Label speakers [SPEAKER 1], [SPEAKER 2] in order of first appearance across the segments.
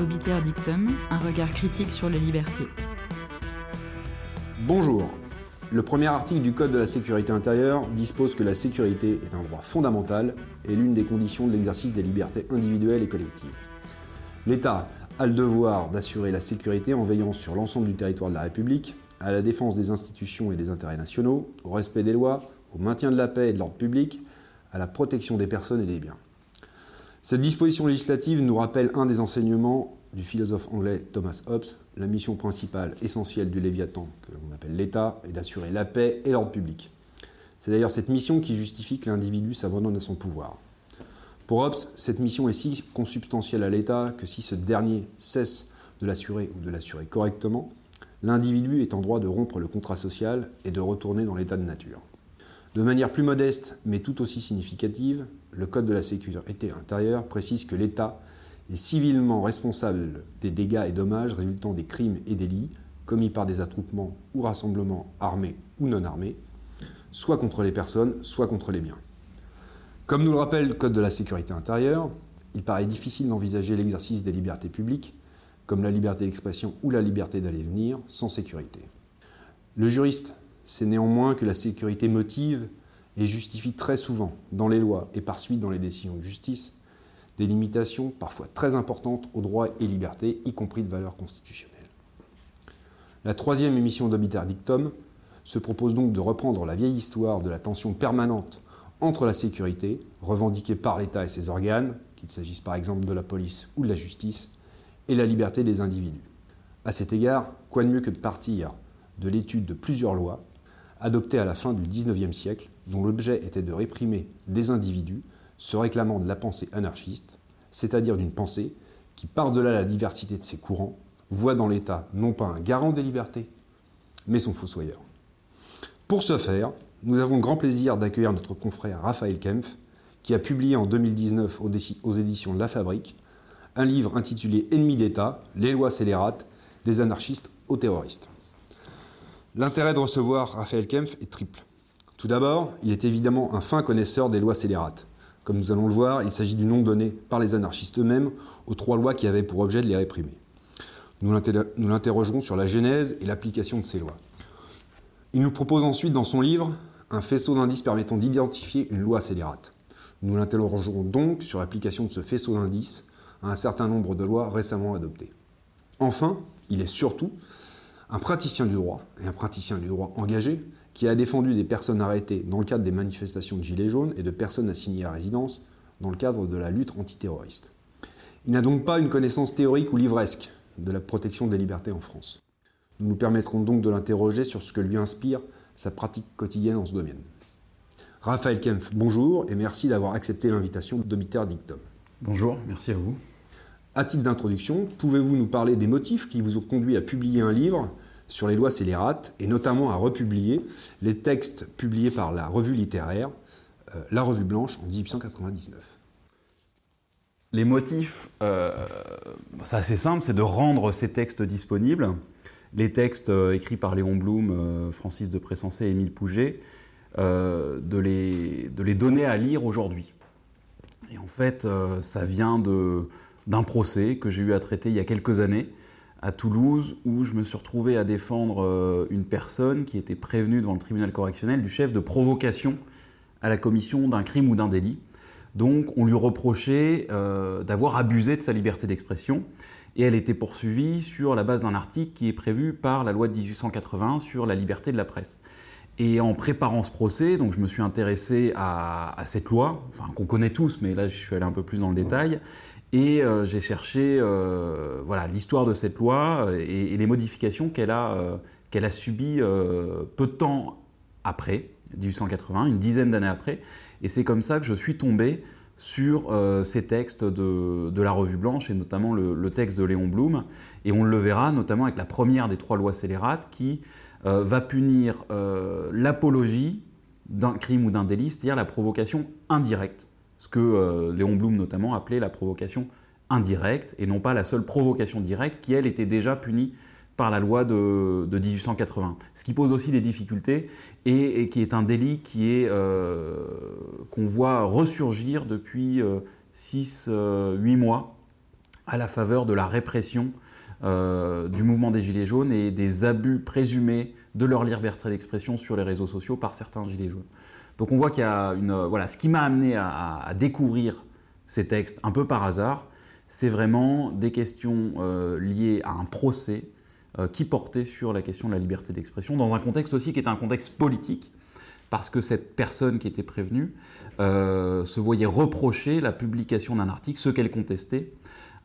[SPEAKER 1] Obiter Dictum, un regard critique sur les libertés.
[SPEAKER 2] Bonjour. Le premier article du Code de la sécurité intérieure dispose que la sécurité est un droit fondamental et l'une des conditions de l'exercice des libertés individuelles et collectives. L'État a le devoir d'assurer la sécurité en veillant sur l'ensemble du territoire de la République, à la défense des institutions et des intérêts nationaux, au respect des lois, au maintien de la paix et de l'ordre public, à la protection des personnes et des biens. Cette disposition législative nous rappelle un des enseignements du philosophe anglais Thomas Hobbes, la mission principale essentielle du Léviathan, que l'on appelle l'État, est d'assurer la paix et l'ordre public. C'est d'ailleurs cette mission qui justifie que l'individu s'abandonne à son pouvoir. Pour Hobbes, cette mission est si consubstantielle à l'État que si ce dernier cesse de l'assurer ou de l'assurer correctement, l'individu est en droit de rompre le contrat social et de retourner dans l'état de nature. De manière plus modeste, mais tout aussi significative, le Code de la sécurité intérieure précise que l'État est civilement responsable des dégâts et dommages résultant des crimes et délits commis par des attroupements ou rassemblements armés ou non armés, soit contre les personnes, soit contre les biens. Comme nous le rappelle le Code de la sécurité intérieure, il paraît difficile d'envisager l'exercice des libertés publiques, comme la liberté d'expression ou la liberté d'aller venir, sans sécurité. Le juriste c'est néanmoins que la sécurité motive et justifie très souvent, dans les lois et par suite dans les décisions de justice, des limitations parfois très importantes aux droits et libertés, y compris de valeur constitutionnelle. La troisième émission d'Obiter Dictum se propose donc de reprendre la vieille histoire de la tension permanente entre la sécurité, revendiquée par l'État et ses organes, qu'il s'agisse par exemple de la police ou de la justice, et la liberté des individus. À cet égard, quoi de mieux que de partir de l'étude de plusieurs lois adopté à la fin du XIXe siècle, dont l'objet était de réprimer des individus se réclamant de la pensée anarchiste, c'est-à-dire d'une pensée qui, par-delà la diversité de ses courants, voit dans l'État non pas un garant des libertés, mais son fossoyeur. Pour ce faire, nous avons le grand plaisir d'accueillir notre confrère Raphaël Kempf, qui a publié en 2019 aux éditions La Fabrique un livre intitulé Ennemis d'État, les lois scélérates, des anarchistes aux terroristes. L'intérêt de recevoir Raphaël Kempf est triple. Tout d'abord, il est évidemment un fin connaisseur des lois scélérates. Comme nous allons le voir, il s'agit du nom donné par les anarchistes eux-mêmes aux trois lois qui avaient pour objet de les réprimer. Nous l'interrogerons sur la genèse et l'application de ces lois. Il nous propose ensuite dans son livre un faisceau d'indices permettant d'identifier une loi scélérate. Nous l'interrogerons donc sur l'application de ce faisceau d'indices à un certain nombre de lois récemment adoptées. Enfin, il est surtout un praticien du droit, et un praticien du droit engagé, qui a défendu des personnes arrêtées dans le cadre des manifestations de Gilets jaunes et de personnes assignées à résidence dans le cadre de la lutte antiterroriste. Il n'a donc pas une connaissance théorique ou livresque de la protection des libertés en France. Nous nous permettrons donc de l'interroger sur ce que lui inspire sa pratique quotidienne en ce domaine. Raphaël Kempf, bonjour et merci d'avoir accepté l'invitation de Dictum.
[SPEAKER 3] Bonjour, merci à vous.
[SPEAKER 2] À titre d'introduction, pouvez-vous nous parler des motifs qui vous ont conduit à publier un livre sur les lois scélérates et notamment à republier les textes publiés par la revue littéraire euh, La Revue Blanche en 1899
[SPEAKER 3] Les motifs, euh, c'est assez simple, c'est de rendre ces textes disponibles. Les textes euh, écrits par Léon Blum, Francis de Pressensé et Émile Pouget, de les, donner à lire aujourd'hui. Et en fait, ça vient d'un procès que j'ai eu à traiter il y a quelques années à Toulouse où je me suis retrouvé à défendre euh, une personne qui était prévenue devant le tribunal correctionnel du chef de provocation à la commission d'un crime ou d'un délit. Donc on lui reprochait euh, d'avoir abusé de sa liberté d'expression et elle était poursuivie sur la base d'un article qui est prévu par la loi de 1880 sur la liberté de la presse. Et en préparant ce procès, donc je me suis intéressé à, à cette loi, enfin qu'on connaît tous, mais là je suis allé un peu plus dans le détail, et euh, j'ai cherché euh, l'histoire de cette loi euh, et, les modifications qu'elle a subies peu de temps après 1880, une dizaine d'années après. Et c'est comme ça que je suis tombé sur ces textes de, la Revue Blanche et notamment le, le, texte de Léon Blum. Et on le verra notamment avec la première des trois lois scélérates qui va punir l'apologie d'un crime ou d'un délit, c'est-à-dire la provocation indirecte ce que euh, Léon Blum notamment appelait la provocation indirecte, et non pas la seule provocation directe qui, elle, était déjà punie par la loi de, 1880. Ce qui pose aussi des difficultés et, qui est un délit qui euh, qu'on voit ressurgir depuis 6-8 euh, mois à la faveur de la répression du mouvement des Gilets jaunes et des abus présumés de leur liberté d'expression sur les réseaux sociaux par certains Gilets jaunes. Donc on voit qu'il y a une... Voilà, ce qui m'a amené à, découvrir ces textes un peu par hasard, c'est vraiment des questions liées à un procès euh, qui portait sur la question de la liberté d'expression, dans un contexte aussi qui était un contexte politique, parce que cette personne qui était prévenue euh, se voyait reprocher la publication d'un article, ce qu'elle contestait,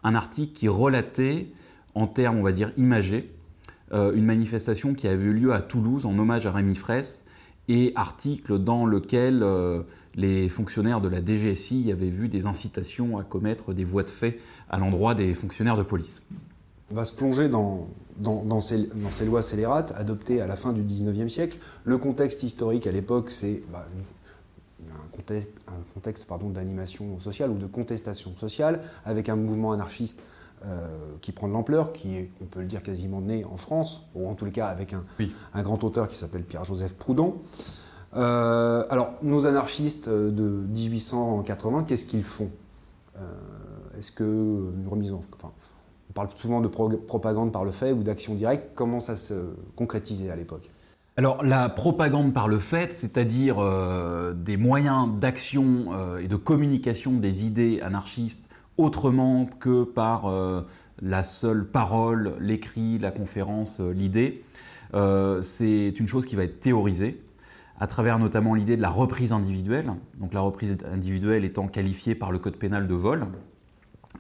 [SPEAKER 3] un article qui relatait, en termes, on va dire, imagés, euh, une manifestation qui avait eu lieu à Toulouse en hommage à Rémi Fraisse, et article dans lequel les fonctionnaires de la DGSI avaient vu des incitations à commettre des voies de fait à l'endroit des fonctionnaires de police.
[SPEAKER 2] On va se plonger dans, dans, ces, lois scélérates adoptées à la fin du XIXe siècle. Le contexte historique à l'époque, c'est bah, un contexte, d'animation sociale ou de contestation sociale, avec un mouvement anarchiste euh, qui prend de l'ampleur, qui est, on peut le dire, quasiment né en France, ou en tout cas avec un, grand auteur qui s'appelle Pierre-Joseph Proudhon. Euh, alors, nos anarchistes de 1880, qu'est-ce qu'ils font? Euh, Est-ce que une remise en, on parle souvent de propagande par le fait ou d'action directe. Comment ça se concrétisait à l'époque?
[SPEAKER 3] Alors la propagande par le fait, c'est-à-dire euh, des moyens d'action euh, et de communication des idées anarchistes autrement que par euh, la seule parole, l'écrit, la conférence, l'idée, c'est une chose qui va être théorisée à travers notamment l'idée de la reprise individuelle. Donc la reprise individuelle étant qualifiée par le code pénal de vol,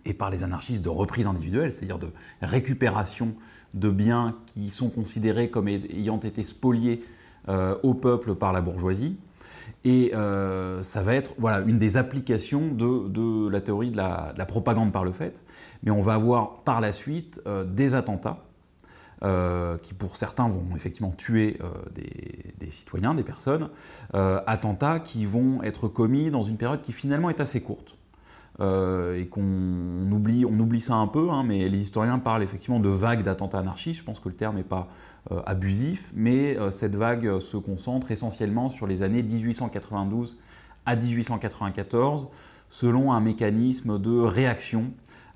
[SPEAKER 3] et par les anarchistes de reprise individuelle, c'est-à-dire de récupération de biens qui sont considérés comme ayant été spoliés euh, au peuple par la bourgeoisie. Et euh, ça va être voilà, une des applications de, la théorie de la, propagande par le fait. Mais on va avoir par la suite euh, des attentats qui pour certains vont effectivement tuer des, des, citoyens, des personnes, attentats qui vont être commis dans une période qui finalement est assez courte. Euh, et qu'on oublie, on oublie ça un peu, hein, mais les historiens parlent effectivement de vagues d'attentats anarchistes. Je pense que le terme n'est pas euh, abusif, mais euh, cette vague se concentre essentiellement sur les années 1892 à 1894, selon un mécanisme de réaction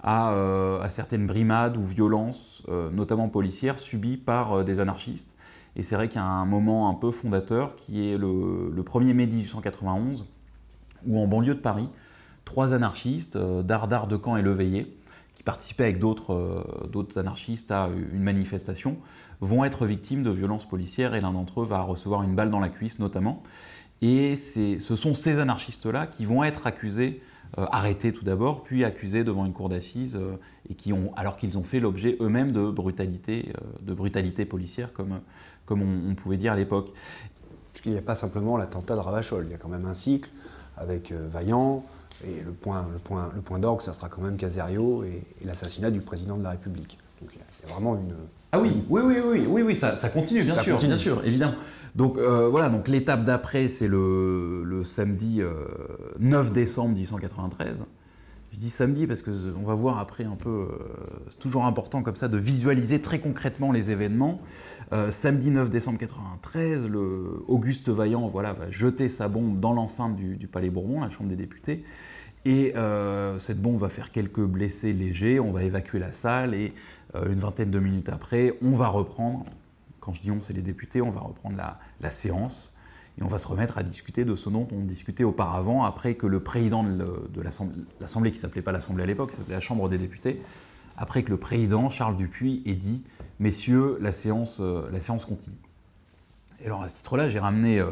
[SPEAKER 3] à, certaines brimades ou violences, notamment policières, subies par des anarchistes. Et c'est vrai qu'il y a un moment un peu fondateur qui est le, le 1er mai 1891, où en banlieue de Paris, trois anarchistes, euh, Dardar, Decamp et Leveillé, qui participaient avec euh, d'autres anarchistes à une manifestation, vont être victimes de violences policières et l'un d'entre eux va recevoir une balle dans la cuisse notamment. Et ce sont ces anarchistes-là qui vont être accusés, euh, arrêtés tout d'abord, puis accusés devant une cour d'assises, alors qu'ils ont fait l'objet eux-mêmes de brutalité, de brutalité policière, comme, comme on, pouvait dire à l'époque.
[SPEAKER 2] Parce qu'il n'y a pas simplement l'attentat de Ravachol, il y a quand même un cycle avec Vaillant, et le point, le point, le point d'orgue, ça sera quand même Caserio et, l'assassinat du président de la République. Donc il y, a vraiment une.
[SPEAKER 3] Ah oui, oui, oui, oui, oui, oui, ça, ça continue, bien sûr, bien sûr, évidemment. Donc euh, voilà, donc l'étape d'après, c'est le, le, samedi 9 euh, décembre 1893. Je dis samedi parce qu'on va voir après un peu, euh, c'est toujours important comme ça de visualiser très concrètement les événements. samedi 9 décembre 93, le Auguste Vaillant voilà, va jeter sa bombe dans l'enceinte du, du, Palais Bourbon, la Chambre des députés. Et euh, cette bombe va faire quelques blessés légers, on va évacuer la salle et euh, une vingtaine de minutes après, on va reprendre, quand je dis on, c'est les députés, on va reprendre la, séance et on va se remettre à discuter de ce dont on discutait auparavant, après que le président de l'Assemblée, qui s'appelait pas l'Assemblée à l'époque, qui s'appelait la Chambre des députés, après que le président, Charles Dupuis, ait dit « Messieurs, la séance, euh, la séance continue ». Et alors à ce titre-là, j'ai ramené,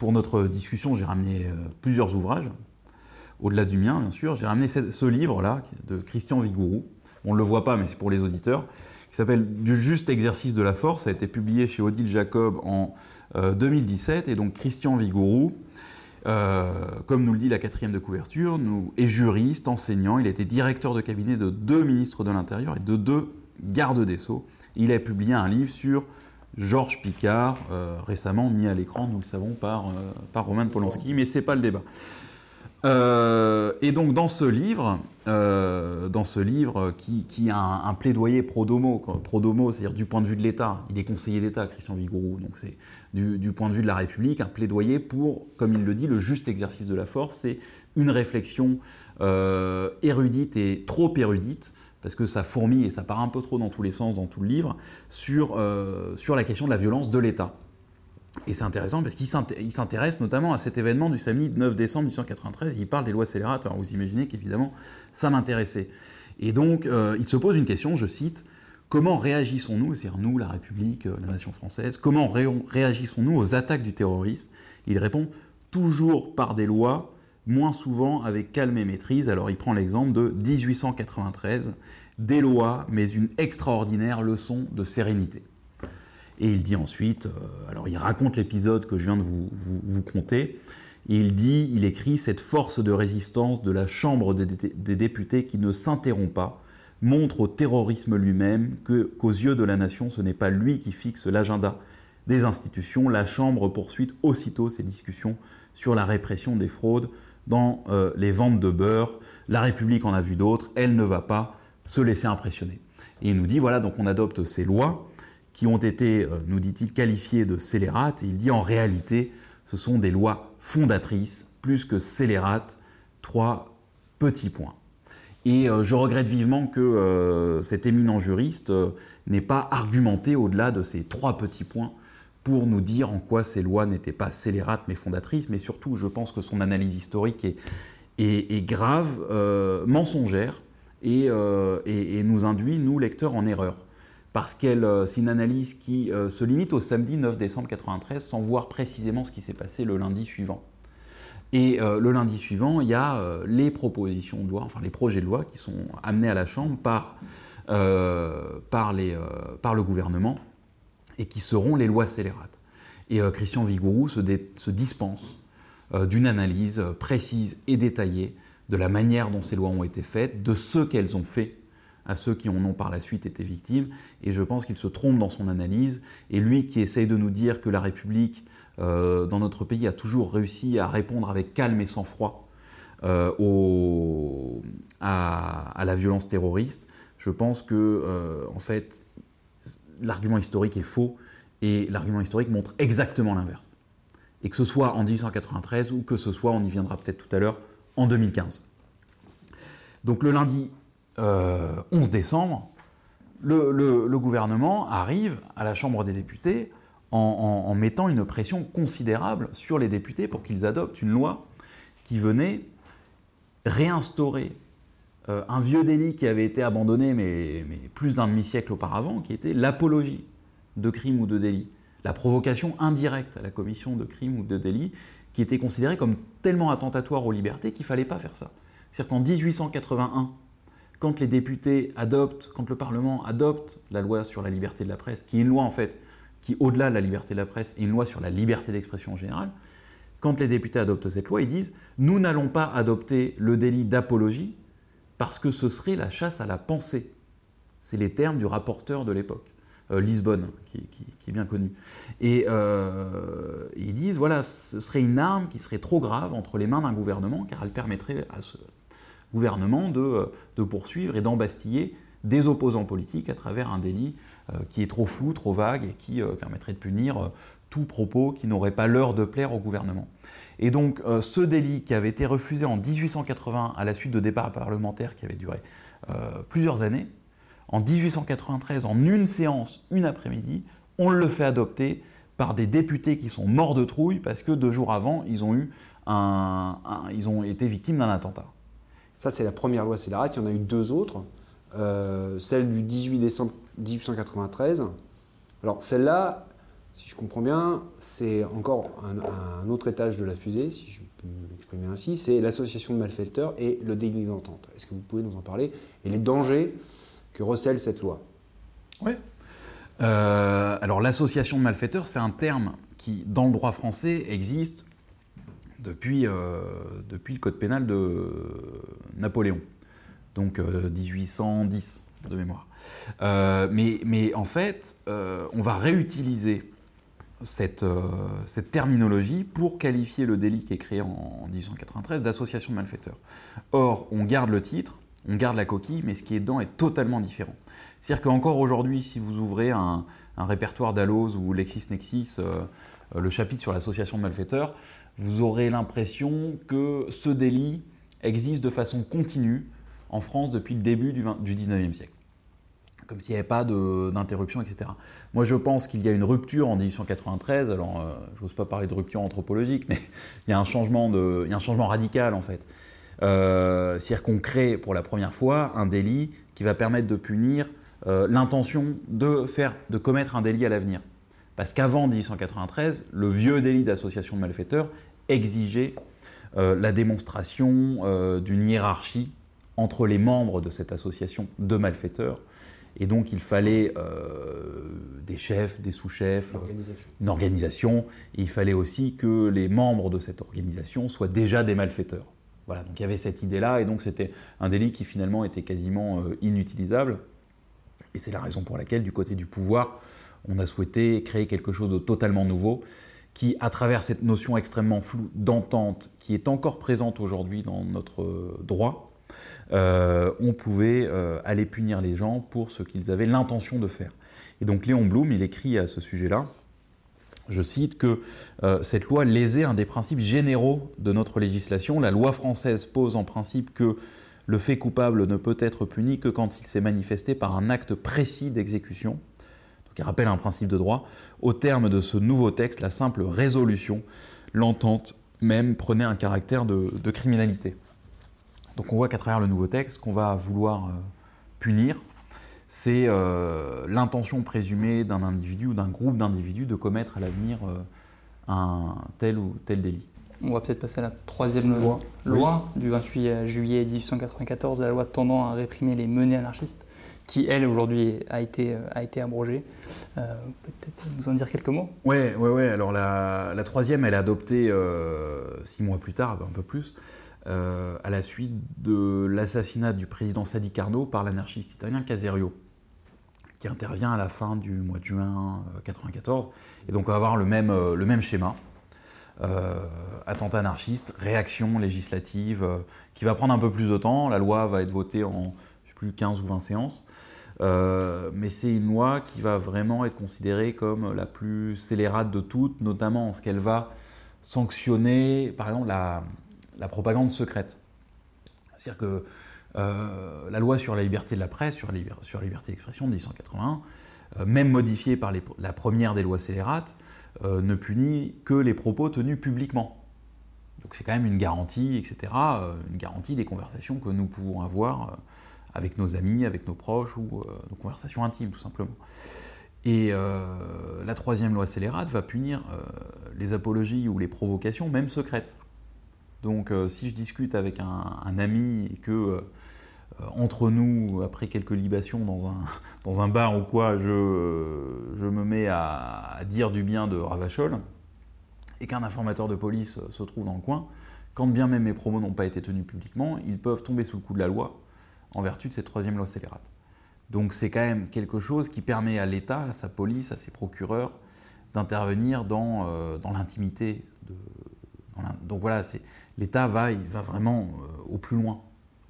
[SPEAKER 3] pour notre discussion, j'ai ramené plusieurs ouvrages, au-delà du mien, bien sûr, j'ai ramené ce, livre-là de Christian Vigourou. On ne le voit pas, mais c'est pour les auditeurs, qui s'appelle Du juste exercice de la force. Ça a été publié chez Odile Jacob en 2017. Euh, et donc Christian Vigourou, euh, comme nous le dit la quatrième de couverture, nous, est juriste, enseignant. Il a été directeur de cabinet de deux ministres de l'Intérieur et de deux gardes des Sceaux. Il a publié un livre sur Georges Picard, euh, récemment mis à l'écran, nous le savons, par, par Roman Polanski, mais ce n'est pas le débat. Euh, et donc dans ce livre, euh, dans ce livre qui, a un, plaidoyer pro-domo, pro-domo, c'est-à-dire du point de vue de l'État, il est conseiller d'État, Christian Vigourou, donc c'est du, point de vue de la République, un plaidoyer pour, comme il le dit, le juste exercice de la force, c'est une réflexion euh, érudite et trop érudite, parce que ça fourmille et ça part un peu trop dans tous les sens dans tout le livre, sur, sur la question de la violence de l'État. Et c'est intéressant parce qu'il s'intéresse notamment à cet événement du samedi 9 décembre 1893. Il parle des lois scélérates. Vous imaginez qu'évidemment, ça m'intéressait. Et donc, il se pose une question, je cite, Comment réagissons-nous, c'est-à-dire nous, la République, la nation française, comment réagissons-nous aux attaques du terrorisme? Il répond toujours par des lois, moins souvent avec calme et maîtrise. Alors il prend l'exemple de 1893, des lois, mais une extraordinaire leçon de sérénité. Et il dit ensuite, euh, alors il raconte l'épisode que je viens de vous, vous, conter, et il dit, il écrit, cette force de résistance de la Chambre des, députés qui ne s'interrompt pas, montre au terrorisme lui-même qu'aux yeux de la nation, ce n'est pas lui qui fixe l'agenda des institutions. La Chambre poursuit aussitôt ses discussions sur la répression des fraudes dans euh, les ventes de beurre. La République en a vu d'autres, elle ne va pas se laisser impressionner. Et il nous dit, voilà, donc on adopte ces lois qui ont été, euh, nous dit-il, qualifiées de scélérates. Il dit, en réalité, ce sont des lois fondatrices, plus que scélérates. Trois petits points. Et euh, je regrette vivement que cet éminent juriste n'ait pas argumenté au-delà de ces trois petits points pour nous dire en quoi ces lois n'étaient pas scélérates mais fondatrices, mais surtout je pense que son analyse historique est, grave, euh, mensongère, euh, et, nous induit, nous lecteurs, en erreur. Parce qu'elle, euh, c'est une analyse qui se limite au samedi 9 décembre 93 sans voir précisément ce qui s'est passé le lundi suivant. Et le lundi suivant, il y a les propositions de loi, enfin les projets de loi qui sont amenés à la Chambre par, par, les, le gouvernement et qui seront les lois scélérates. Et euh, Christian Vigourou se, dispense euh, d'une analyse euh, précise et détaillée de la manière dont ces lois ont été faites, de ce qu'elles ont fait à ceux qui en ont par la suite été victimes. Et je pense qu'il se trompe dans son analyse. Et lui qui essaye de nous dire que la République, dans notre pays, a toujours réussi à répondre avec calme et sang-froid au, à, la violence terroriste, je pense que, en fait, l'argument historique est faux et l'argument historique montre exactement l'inverse. Et que ce soit en 1893 ou que ce soit, on y viendra peut-être tout à l'heure, en 2015. Donc le lundi 11 euh, décembre, le, gouvernement arrive à la Chambre des députés en, mettant une pression considérable sur les députés pour qu'ils adoptent une loi qui venait réinstaurer euh, un vieux délit qui avait été abandonné, mais, plus d'un demi-siècle auparavant, qui était l'apologie de crime ou de délit, la provocation indirecte à la commission de crime ou de délit, qui était considérée comme tellement attentatoire aux libertés qu'il ne fallait pas faire ça. C'est-à-dire qu'en 1881, quand les députés adoptent, quand le Parlement adopte la loi sur la liberté de la presse, qui est une loi en fait, qui au-delà de la liberté de la presse est une loi sur la liberté d'expression en général, quand les députés adoptent cette loi, ils disent nous n'allons pas adopter le délit d'apologie, parce que ce serait la chasse à la pensée. C'est les termes du rapporteur de l'époque, euh, Lisbonne, qui, est bien connu. Et euh, ils disent, voilà, ce serait une arme qui serait trop grave entre les mains d'un gouvernement, car elle permettrait à ce gouvernement de, poursuivre et d'embastiller des opposants politiques à travers un délit euh, qui est trop flou, trop vague, et qui permettrait de punir tout propos qui n'aurait pas l'heure de plaire au gouvernement. Et donc euh, ce délit qui avait été refusé en 1880 à la suite de débats parlementaires qui avaient duré euh, plusieurs années, en 1893, en une séance, une après-midi, on le fait adopter par des députés qui sont morts de trouille parce que deux jours avant, ils ont, eu un, ils ont été victimes d'un attentat.
[SPEAKER 2] Ça, c'est la première loi scélérate. Il y en a eu deux autres. Euh, celle du 18 décembre 1893. Alors, celle-là, si je comprends bien, c'est encore un, autre étage de la fusée, si je peux m'exprimer ainsi, c'est l'association de malfaiteurs et le délit d'entente. Est-ce que vous pouvez nous en parler Et les dangers que recèle cette loi?
[SPEAKER 3] Oui. Euh, alors l'association de malfaiteurs, c'est un terme qui, dans le droit français, existe depuis, euh, depuis le code pénal de Napoléon, donc 1810 euh, de mémoire. mais, mais, en fait, on va réutiliser euh, cette, terminologie pour qualifier le délit qui est créé en, 1893 d'association de malfaiteurs. Or, on garde le titre, on garde la coquille, mais ce qui est dedans est totalement différent. C'est-à-dire qu'encore aujourd'hui, si vous ouvrez un, répertoire d'Alloz ou LexisNexis, euh, euh, le chapitre sur l'association de malfaiteurs, vous aurez l'impression que ce délit existe de façon continue en France depuis le début du, 20, du 19e siècle. Comme s'il n'y avait pas d'interruption, etc. Moi, je pense qu'il y a une rupture en 1893. Alors, euh, je n'ose pas parler de rupture anthropologique, mais il y a un changement, y a un changement radical, en fait. Euh, C'est-à-dire qu'on crée pour la première fois un délit qui va permettre de punir euh, l'intention de, de commettre un délit à l'avenir. Parce qu'avant 1893, le vieux délit d'association de malfaiteurs exigeait la démonstration euh, d'une hiérarchie entre les membres de cette association de malfaiteurs. Et donc il fallait des chefs, des sous-chefs, une organisation. Et il fallait aussi que les membres de cette organisation soient déjà des malfaiteurs. Voilà, donc il y avait cette idée-là, et donc c'était un délit qui finalement était quasiment inutilisable. Et c'est la raison pour laquelle, du côté du pouvoir, on a souhaité créer quelque chose de totalement nouveau qui, à travers cette notion extrêmement floue d'entente, qui est encore présente aujourd'hui dans notre droit, euh, on pouvait euh, aller punir les gens pour ce qu'ils avaient l'intention de faire. Et donc Léon Blum, il écrit à ce sujet-là, je cite, que euh, cette loi lésait un des principes généraux de notre législation. La loi française pose en principe que le fait coupable ne peut être puni que quand il s'est manifesté par un acte précis d'exécution qui rappelle un principe de droit, au terme de ce nouveau texte, la simple résolution, l'entente même prenait un caractère de, criminalité. Donc on voit qu'à travers le nouveau texte, qu'on va vouloir euh, punir, c'est euh, l'intention présumée d'un individu ou d'un groupe d'individus de commettre à l'avenir euh, un tel ou tel délit.
[SPEAKER 4] On va peut-être passer à la troisième loi, loi du 28 juillet 1894, la loi tendant à réprimer les menées anarchistes qui, elle, aujourd'hui, a été, a été abrogée. Euh, peut-être nous en dire quelques mots
[SPEAKER 3] Oui, ouais, ouais. alors la, la, troisième, elle est adoptée euh, six mois plus tard, un peu plus, euh, à la suite de l'assassinat du président Sadi Carnot par l'anarchiste italien Caserio, qui intervient à la fin du mois de juin 1994. Et donc on va avoir le même, le même schéma. attentat anarchiste, réaction législative, qui va prendre un peu plus de temps. La loi va être votée en plus 15 ou 20 séances. Euh, mais c'est une loi qui va vraiment être considérée comme la plus scélérate de toutes, notamment en ce qu'elle va sanctionner, par exemple, la, propagande secrète. C'est-à-dire que euh, la loi sur la liberté de la presse, sur la, liberté d'expression de 1881, euh, même modifiée par la première des lois scélérates, ne punit que les propos tenus publiquement. Donc c'est quand même une garantie, etc., une garantie des conversations que nous pouvons avoir avec nos amis, avec nos proches ou euh, nos conversations intimes tout simplement. Et euh, la troisième loi scélérate va punir euh, les apologies ou les provocations, même secrètes. Donc si je discute avec un, ami et que entre nous, après quelques libations dans un, dans un bar ou quoi, je, je me mets à, dire du bien de Ravachol, et qu'un informateur de police se trouve dans le coin, quand bien même mes promos n'ont pas été tenus publiquement, ils peuvent tomber sous le coup de la loi en vertu de cette troisième loi scélérate. Donc c'est quand même quelque chose qui permet à l'État, à sa police, à ses procureurs d'intervenir dans, euh, dans l'intimité. Donc voilà, l'État va, va vraiment euh, au plus loin,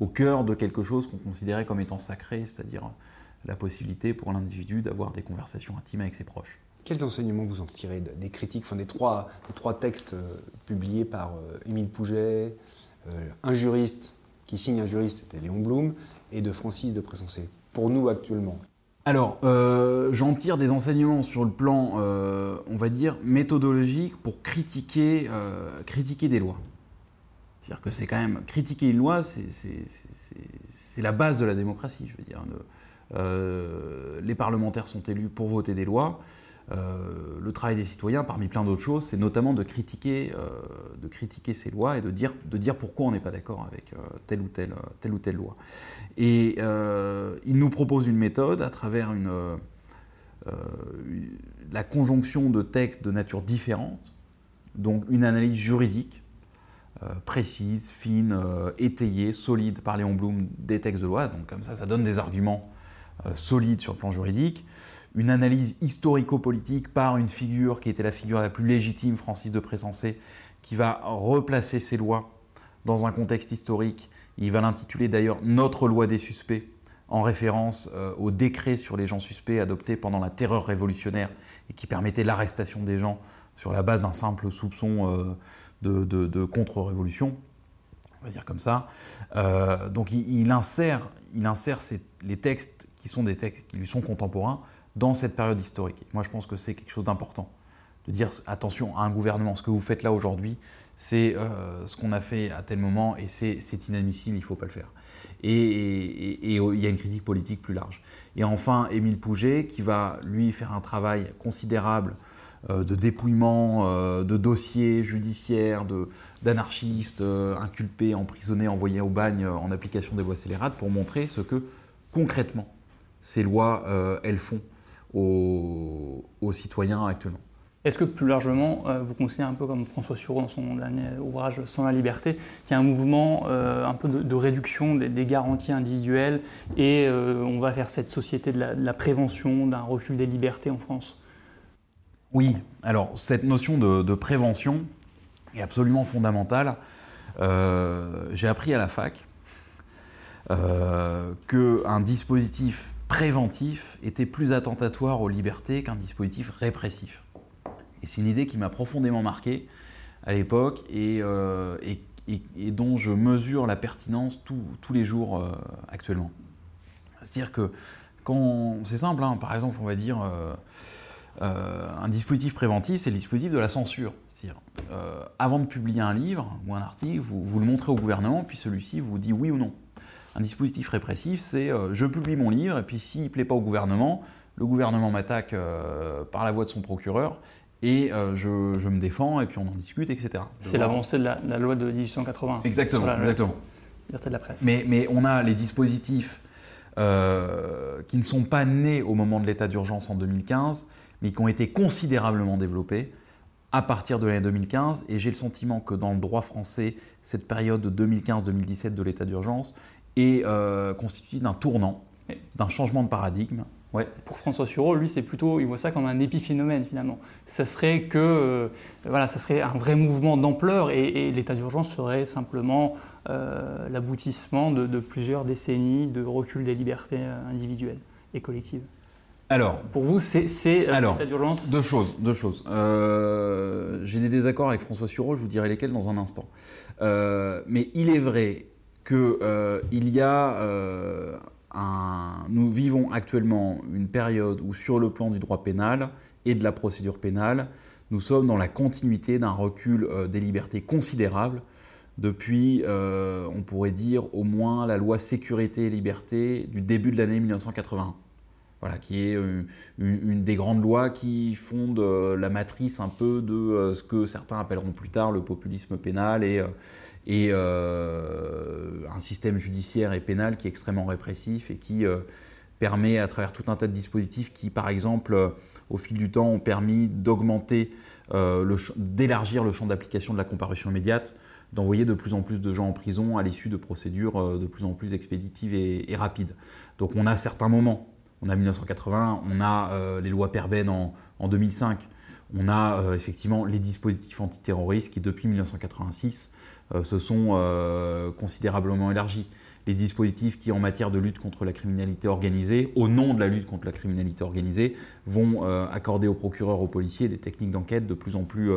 [SPEAKER 3] au cœur de quelque chose qu'on considérait comme étant sacré, c'est-à-dire la possibilité pour l'individu d'avoir des conversations intimes avec ses proches.
[SPEAKER 2] Quels enseignements vous en tirez des critiques, enfin, des, trois, trois textes euh, publiés par Émile Pouget, un juriste qui signe un juriste, c'était Léon Blum, et de Francis de Pressensé, pour nous actuellement
[SPEAKER 3] alors, euh, j'en tire des enseignements sur le plan, euh, on va dire, méthodologique pour critiquer, euh, critiquer des lois. C'est-à-dire que c'est quand même, critiquer une loi, c'est la base de la démocratie, je veux dire. les parlementaires sont élus pour voter des lois. Euh, le travail des citoyens, parmi plein d'autres choses, c'est notamment de critiquer, euh, de critiquer ces lois et de dire, de dire pourquoi on n'est pas d'accord avec euh, telle, ou telle, loi. Et il nous propose une méthode à travers la conjonction de textes de nature différente, donc une analyse juridique précise, fine, étayée, solide par Léon Blum des textes de loi. Donc comme ça, ça donne des arguments solides sur le plan juridique une analyse historico-politique par une figure qui était la figure la plus légitime, Francis de Pressensé, qui va replacer ces lois dans un contexte historique. Il va l'intituler d'ailleurs Notre loi des suspects, en référence euh, au décret sur les gens suspects adopté pendant la terreur révolutionnaire et qui permettait l'arrestation des gens sur la base d'un simple soupçon euh, de, contre-révolution. on va dire comme ça. donc il, insère, il insère les textes qui sont des textes qui lui sont contemporains dans cette période historique. moi, je pense que c'est quelque chose d'important de dire attention à un gouvernement, ce que vous faites là aujourd'hui, c'est euh, ce qu'on a fait à tel moment et c'est inadmissible, il ne faut pas le faire. Et, il y a une critique politique plus large. Et enfin, Émile Pouget, qui va lui faire un travail considérable euh, de dépouillement euh, de dossiers judiciaires, d'anarchistes inculpés, emprisonnés, envoyés au bagne en application des lois scélérates pour montrer ce que concrètement ces lois, elles font aux citoyens actuellement.
[SPEAKER 4] Est-ce que plus largement, euh, vous considérez un peu comme François Sureau dans son dernier ouvrage Sans la liberté, qu'il y a un mouvement euh, un peu de, réduction des, garanties individuelles et euh, on va vers cette société de la, prévention, d'un recul des libertés en France?
[SPEAKER 3] Oui, alors cette notion de, prévention est absolument fondamentale. J'ai appris à la fac qu'un dispositif préventif était plus attentatoire aux libertés qu'un dispositif répressif. Et c'est une idée qui m'a profondément marqué à l'époque et, euh, dont je mesure la pertinence tous les jours euh, actuellement. C'est-à-dire que quand c'est simple, hein, par exemple, on va dire euh, un dispositif préventif, c'est le dispositif de la censure. C'est-à-dire, avant de publier un livre ou un article, vous, vous le montrez au gouvernement, puis celui-ci vous dit oui ou non. Un dispositif répressif, c'est je publie mon livre, et puis s'il ne plaît pas au gouvernement, le gouvernement m'attaque par la voix de son procureur, et euh, je, me défends et puis on en discute, etc.
[SPEAKER 4] C'est l'avancée de la, loi de 1880.
[SPEAKER 3] Exactement, la, exactement.
[SPEAKER 4] Liberté de la presse.
[SPEAKER 3] Mais, mais on a les dispositifs euh, qui ne sont pas nés au moment de l'état d'urgence en 2015, mais qui ont été considérablement développés à partir de l'année 2015. Et j'ai le sentiment que dans le droit français, cette période de 2015-2017 de l'état d'urgence est euh, constituée d'un tournant, d'un changement de paradigme
[SPEAKER 4] pour François Sureau, lui, c'est plutôt, il voit ça comme un épiphénomène finalement. Ça serait que, euh, voilà, ça serait un vrai mouvement d'ampleur et, l'état d'urgence serait simplement euh, l'aboutissement de, plusieurs décennies de recul des libertés individuelles et collectives.
[SPEAKER 3] Alors,
[SPEAKER 4] pour vous, c'est l'état d'urgence
[SPEAKER 3] Deux choses. Deux choses. J'ai des désaccords avec François Sureau, je vous dirai lesquels dans un instant. mais il est vrai qu'il y a nous vivons actuellement une période où sur le plan du droit pénal et de la procédure pénale, nous sommes dans la continuité d'un recul euh, des libertés considérable depuis, euh, on pourrait dire, au moins la loi sécurité et liberté du début de l'année 1981. Voilà, qui est euh, une, des grandes lois qui fonde la matrice un peu de ce que certains appelleront plus tard le populisme pénal et, et euh, un système judiciaire et pénal qui est extrêmement répressif et qui euh, permet à travers tout un tas de dispositifs qui, par exemple, euh, au fil du temps, ont permis d'augmenter, d'élargir le champ d'application de la comparution immédiate, d'envoyer de plus en plus de gens en prison à l'issue de procédures de plus en plus expéditives et, rapides. Donc on a certains moments. On a 1980, on a les lois Perben en, en 2005, on a effectivement les dispositifs antiterroristes qui, depuis 1986, euh, se sont euh, considérablement élargis. Les dispositifs qui, en matière de lutte contre la criminalité organisée, au nom de la lutte contre la criminalité organisée, vont euh, accorder aux procureurs, aux policiers des techniques d'enquête de, plus en plus,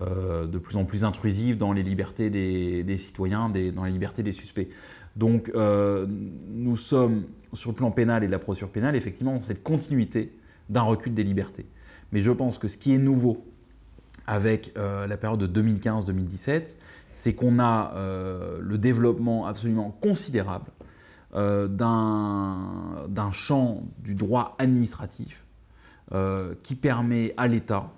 [SPEAKER 3] de plus en plus intrusives dans les libertés des, citoyens, dans les libertés des suspects. Donc nous sommes, sur le plan pénal et de la procédure pénale, effectivement, dans cette continuité d'un recul des libertés. Mais je pense que ce qui est nouveau avec la période de 2015-2017, c'est qu'on a euh, le développement absolument considérable euh, d'un champ du droit administratif euh, qui permet à l'État,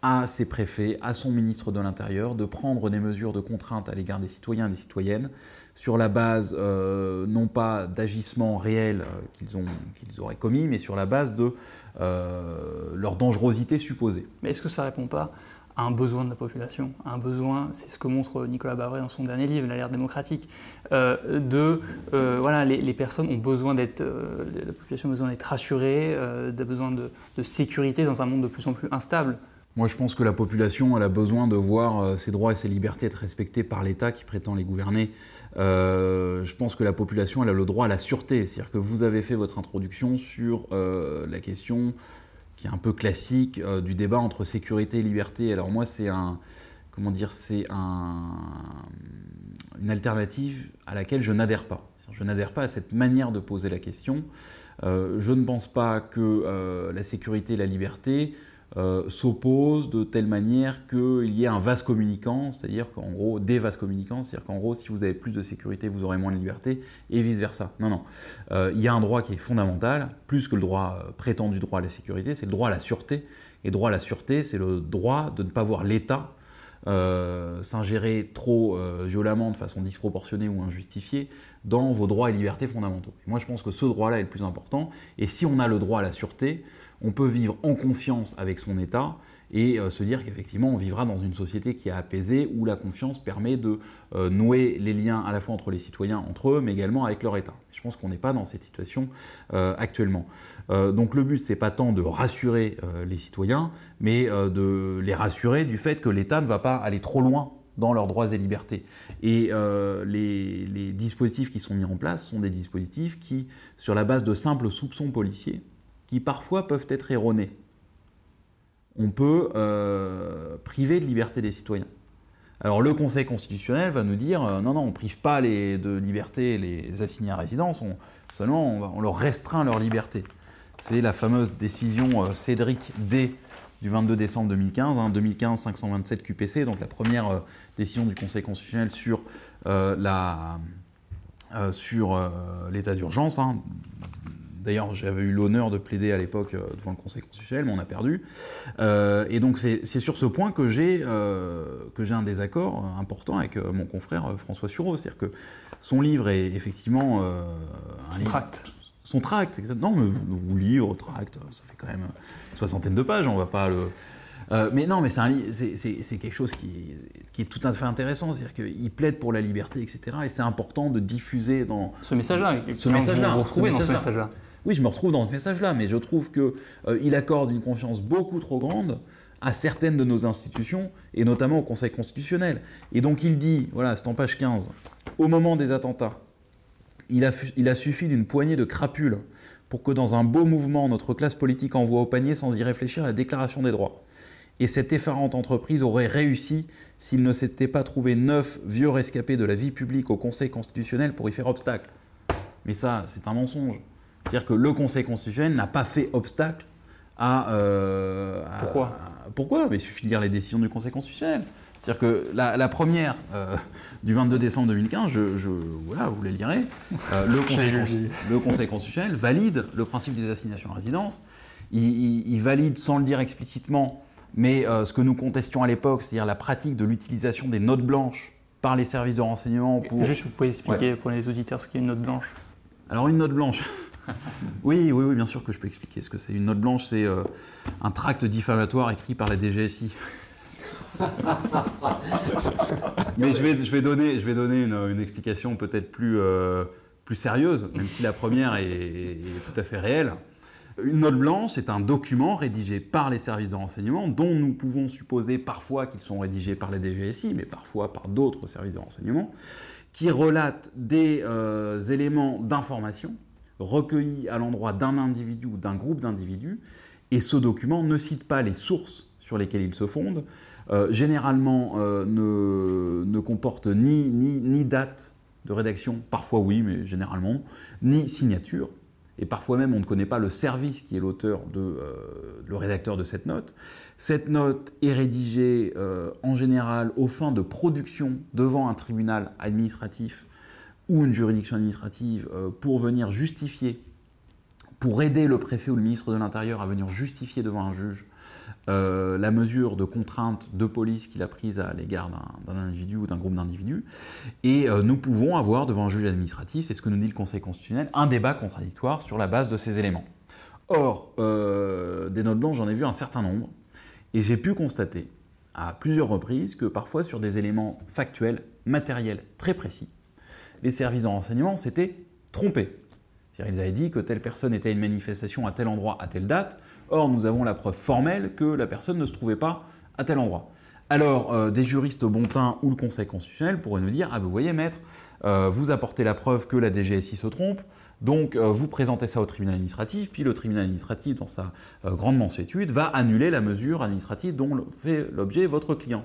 [SPEAKER 3] à ses préfets, à son ministre de l'Intérieur de prendre des mesures de contrainte à l'égard des citoyens et des citoyennes sur la base non pas d'agissements réels qu'ils auraient commis, mais sur la base de leur dangerosité supposée.
[SPEAKER 4] Mais est-ce que ça ne répond pas un besoin de la population, un besoin, c'est ce que montre Nicolas Bavray dans son dernier livre, l'alerte démocratique, euh, de euh, voilà, les, personnes ont besoin d'être, euh, la population a besoin d'être rassurée, a besoin de, sécurité dans un monde de plus en plus instable.
[SPEAKER 3] Moi, je pense que la population elle a besoin de voir ses droits et ses libertés être respectés par l'État qui prétend les gouverner. je pense que la population elle a le droit à la sûreté, c'est-à-dire que vous avez fait votre introduction sur la question qui est un peu classique euh, du débat entre sécurité et liberté. Alors moi, c'est un, comment dire, c'est un, une alternative à laquelle je n'adhère pas. Je n'adhère pas à cette manière de poser la question. Euh, je ne pense pas que euh, la sécurité et la liberté euh, s'opposent de telle manière qu'il y ait un vase communicant, c'est-à-dire qu'en gros, des vases communicants, c'est-à-dire qu'en gros, si vous avez plus de sécurité, vous aurez moins de liberté, et vice-versa. Non, non. il y a un droit qui est fondamental, plus que le droit prétendu droit à la sécurité, c'est le droit à la sûreté. Et droit à la sûreté, c'est le droit de ne pas voir l'État euh, s'ingérer trop euh, violemment, de façon disproportionnée ou injustifiée, dans vos droits et libertés fondamentaux. moi, je pense que ce droit-là est le plus important. Et si on a le droit à la sûreté, on peut vivre en confiance avec son État et euh, se dire qu'effectivement on vivra dans une société qui est apaisée, où la confiance permet de euh, nouer les liens à la fois entre les citoyens, entre eux, mais également avec leur État. Je pense qu'on n'est pas dans cette situation euh, actuellement. donc le but, c'est pas tant de rassurer les citoyens, mais de les rassurer du fait que l'État ne va pas aller trop loin dans leurs droits et libertés. Et les, les, dispositifs qui sont mis en place sont des dispositifs qui, sur la base de simples soupçons policiers, qui parfois peuvent être erronés on peut euh, priver de liberté des citoyens. Alors le Conseil constitutionnel va nous dire euh, non, non, on ne prive pas de liberté les assignés à résidence, seulement on, leur restreint leur liberté. C'est la fameuse décision euh, Cédric D du 22 décembre 2015, 2015-527 QPC, donc la première décision du Conseil constitutionnel sur l'état d'urgence, hein, D'ailleurs, j'avais eu l'honneur de plaider à l'époque euh, devant le Conseil constitutionnel, mais on a perdu. Euh, et donc, c'est sur ce point que j'ai euh, un désaccord important avec mon confrère François Sureau. C'est-à-dire que son livre est effectivement.
[SPEAKER 4] son tract.
[SPEAKER 3] Son tract, exactement. Non, mais, ou livre, tract, ça fait quand même une soixantaine de pages, on va pas le. mais non, mais c'est quelque chose qui, qui, est tout à fait intéressant. C'est-à-dire qu'il plaide pour la liberté, etc. Et c'est important de diffuser dans.
[SPEAKER 4] Ce message-là. Ce message-là. Vous, vous retrouvez dans ce message-là.
[SPEAKER 3] Oui, je me retrouve dans ce message-là, mais je trouve qu'il euh, accorde une confiance beaucoup trop grande à certaines de nos institutions, et notamment au Conseil constitutionnel. Et donc il dit, voilà, c'est en page 15, au moment des attentats, il a, il a suffi d'une poignée de crapules pour que dans un beau mouvement, notre classe politique envoie au panier sans y réfléchir la déclaration des droits. Et cette effarante entreprise aurait réussi s'il ne s'était pas trouvé neuf vieux rescapés de la vie publique au Conseil constitutionnel pour y faire obstacle. Mais ça, c'est un mensonge. C'est-à-dire que le Conseil constitutionnel n'a pas fait obstacle à.
[SPEAKER 4] Euh, pourquoi
[SPEAKER 3] Pourquoi? Mais Il suffit de lire les décisions du Conseil constitutionnel. C'est-à-dire que la, première euh, du 22 décembre 2015, je, voilà, vous la lirez, euh, le, Conseil, constitutionnel valide le principe des assignations à résidence. Il, valide, sans le dire explicitement, mais ce que nous contestions à l'époque, c'est-à-dire la pratique de l'utilisation des notes blanches par les services de renseignement pour...
[SPEAKER 4] Juste, vous pouvez expliquer pour les auditeurs ce qu'est une note blanche?
[SPEAKER 3] Alors une note blanche, oui, oui, oui, bien sûr que je peux expliquer ce que c'est. Une note blanche, c'est euh, un tract diffamatoire écrit par la DGSI. Mais je vais, je vais donner, je vais donner une, explication peut-être plus, euh, plus sérieuse, même si la première est, tout à fait réelle. Une note blanche est un document rédigé par les services de renseignement dont nous pouvons supposer parfois qu'ils sont rédigés par la DGSI, mais parfois par d'autres services de renseignement, qui relatent des euh, éléments d'information recueillis à l'endroit d'un individu ou d'un groupe d'individus, et ce document ne cite pas les sources sur lesquelles il se fonde, euh, généralement euh, ne, comporte ni, ni, ni date de rédaction, parfois oui, mais généralement, ni signature, et parfois même on ne connaît pas le service qui est l'auteur, de, euh, le rédacteur de cette note. Cette note est rédigée en général aux fins de production devant un tribunal administratif ou une juridiction administrative euh, pour venir justifier, pour aider le préfet ou le ministre de l'Intérieur à venir justifier devant un juge euh, la mesure de contrainte de police qu'il a prise à l'égard d'un individu ou d'un groupe d'individus. Et euh, nous pouvons avoir devant un juge administratif, c'est ce que nous dit le Conseil constitutionnel, un débat contradictoire sur la base de ces éléments. Or, des notes blanches, j'en ai vu un certain nombre, et j'ai pu constater à plusieurs reprises que parfois sur des éléments factuels, matériels très précis, les services de renseignement s'étaient trompés. Ils avaient dit que telle personne était à une manifestation à tel endroit à telle date. Or, nous avons la preuve formelle que la personne ne se trouvait pas à tel endroit. Alors, euh, des juristes bon teint ou le Conseil constitutionnel pourraient nous dire Ah, vous voyez, maître, euh, vous apportez la preuve que la DGSI se trompe, donc euh, vous présentez ça au tribunal administratif, puis le tribunal administratif, dans sa grande mansuétude, va annuler la mesure administrative dont fait l'objet votre client.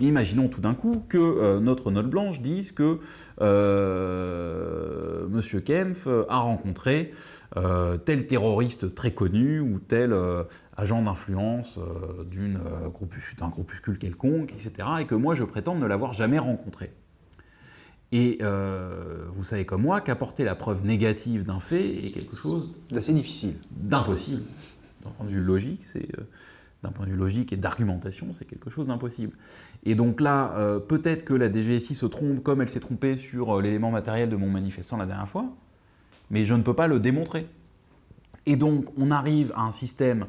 [SPEAKER 3] Imaginons tout d'un coup que euh, notre note blanche dise que euh, M. Kempf a rencontré euh, tel terroriste très connu ou tel agent d'influence d'un groupuscule quelconque, etc. Et que moi je prétends ne l'avoir jamais rencontré. Et vous savez comme moi qu'apporter la preuve négative d'un fait est quelque chose
[SPEAKER 2] d'assez difficile,
[SPEAKER 3] d'impossible. D'un point de vue logique, c'est d'un point de vue logique et d'argumentation, c'est quelque chose d'impossible. Et donc là, euh, peut-être que la DGSI se trompe comme elle s'est trompée sur euh, l'élément matériel de mon manifestant la dernière fois, mais je ne peux pas le démontrer. Et donc on arrive à un système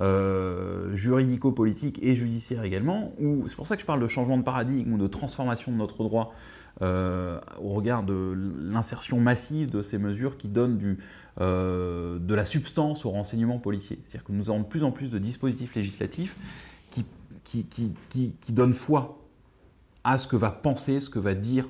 [SPEAKER 3] euh, juridico-politique et judiciaire également, où c'est pour ça que je parle de changement de paradigme ou de transformation de notre droit euh, au regard de l'insertion massive de ces mesures qui donnent du, euh, de la substance au renseignement policier. C'est-à-dire que nous avons de plus en plus de dispositifs législatifs qui, qui, qui, qui, donnent foi à ce que va penser, ce que va dire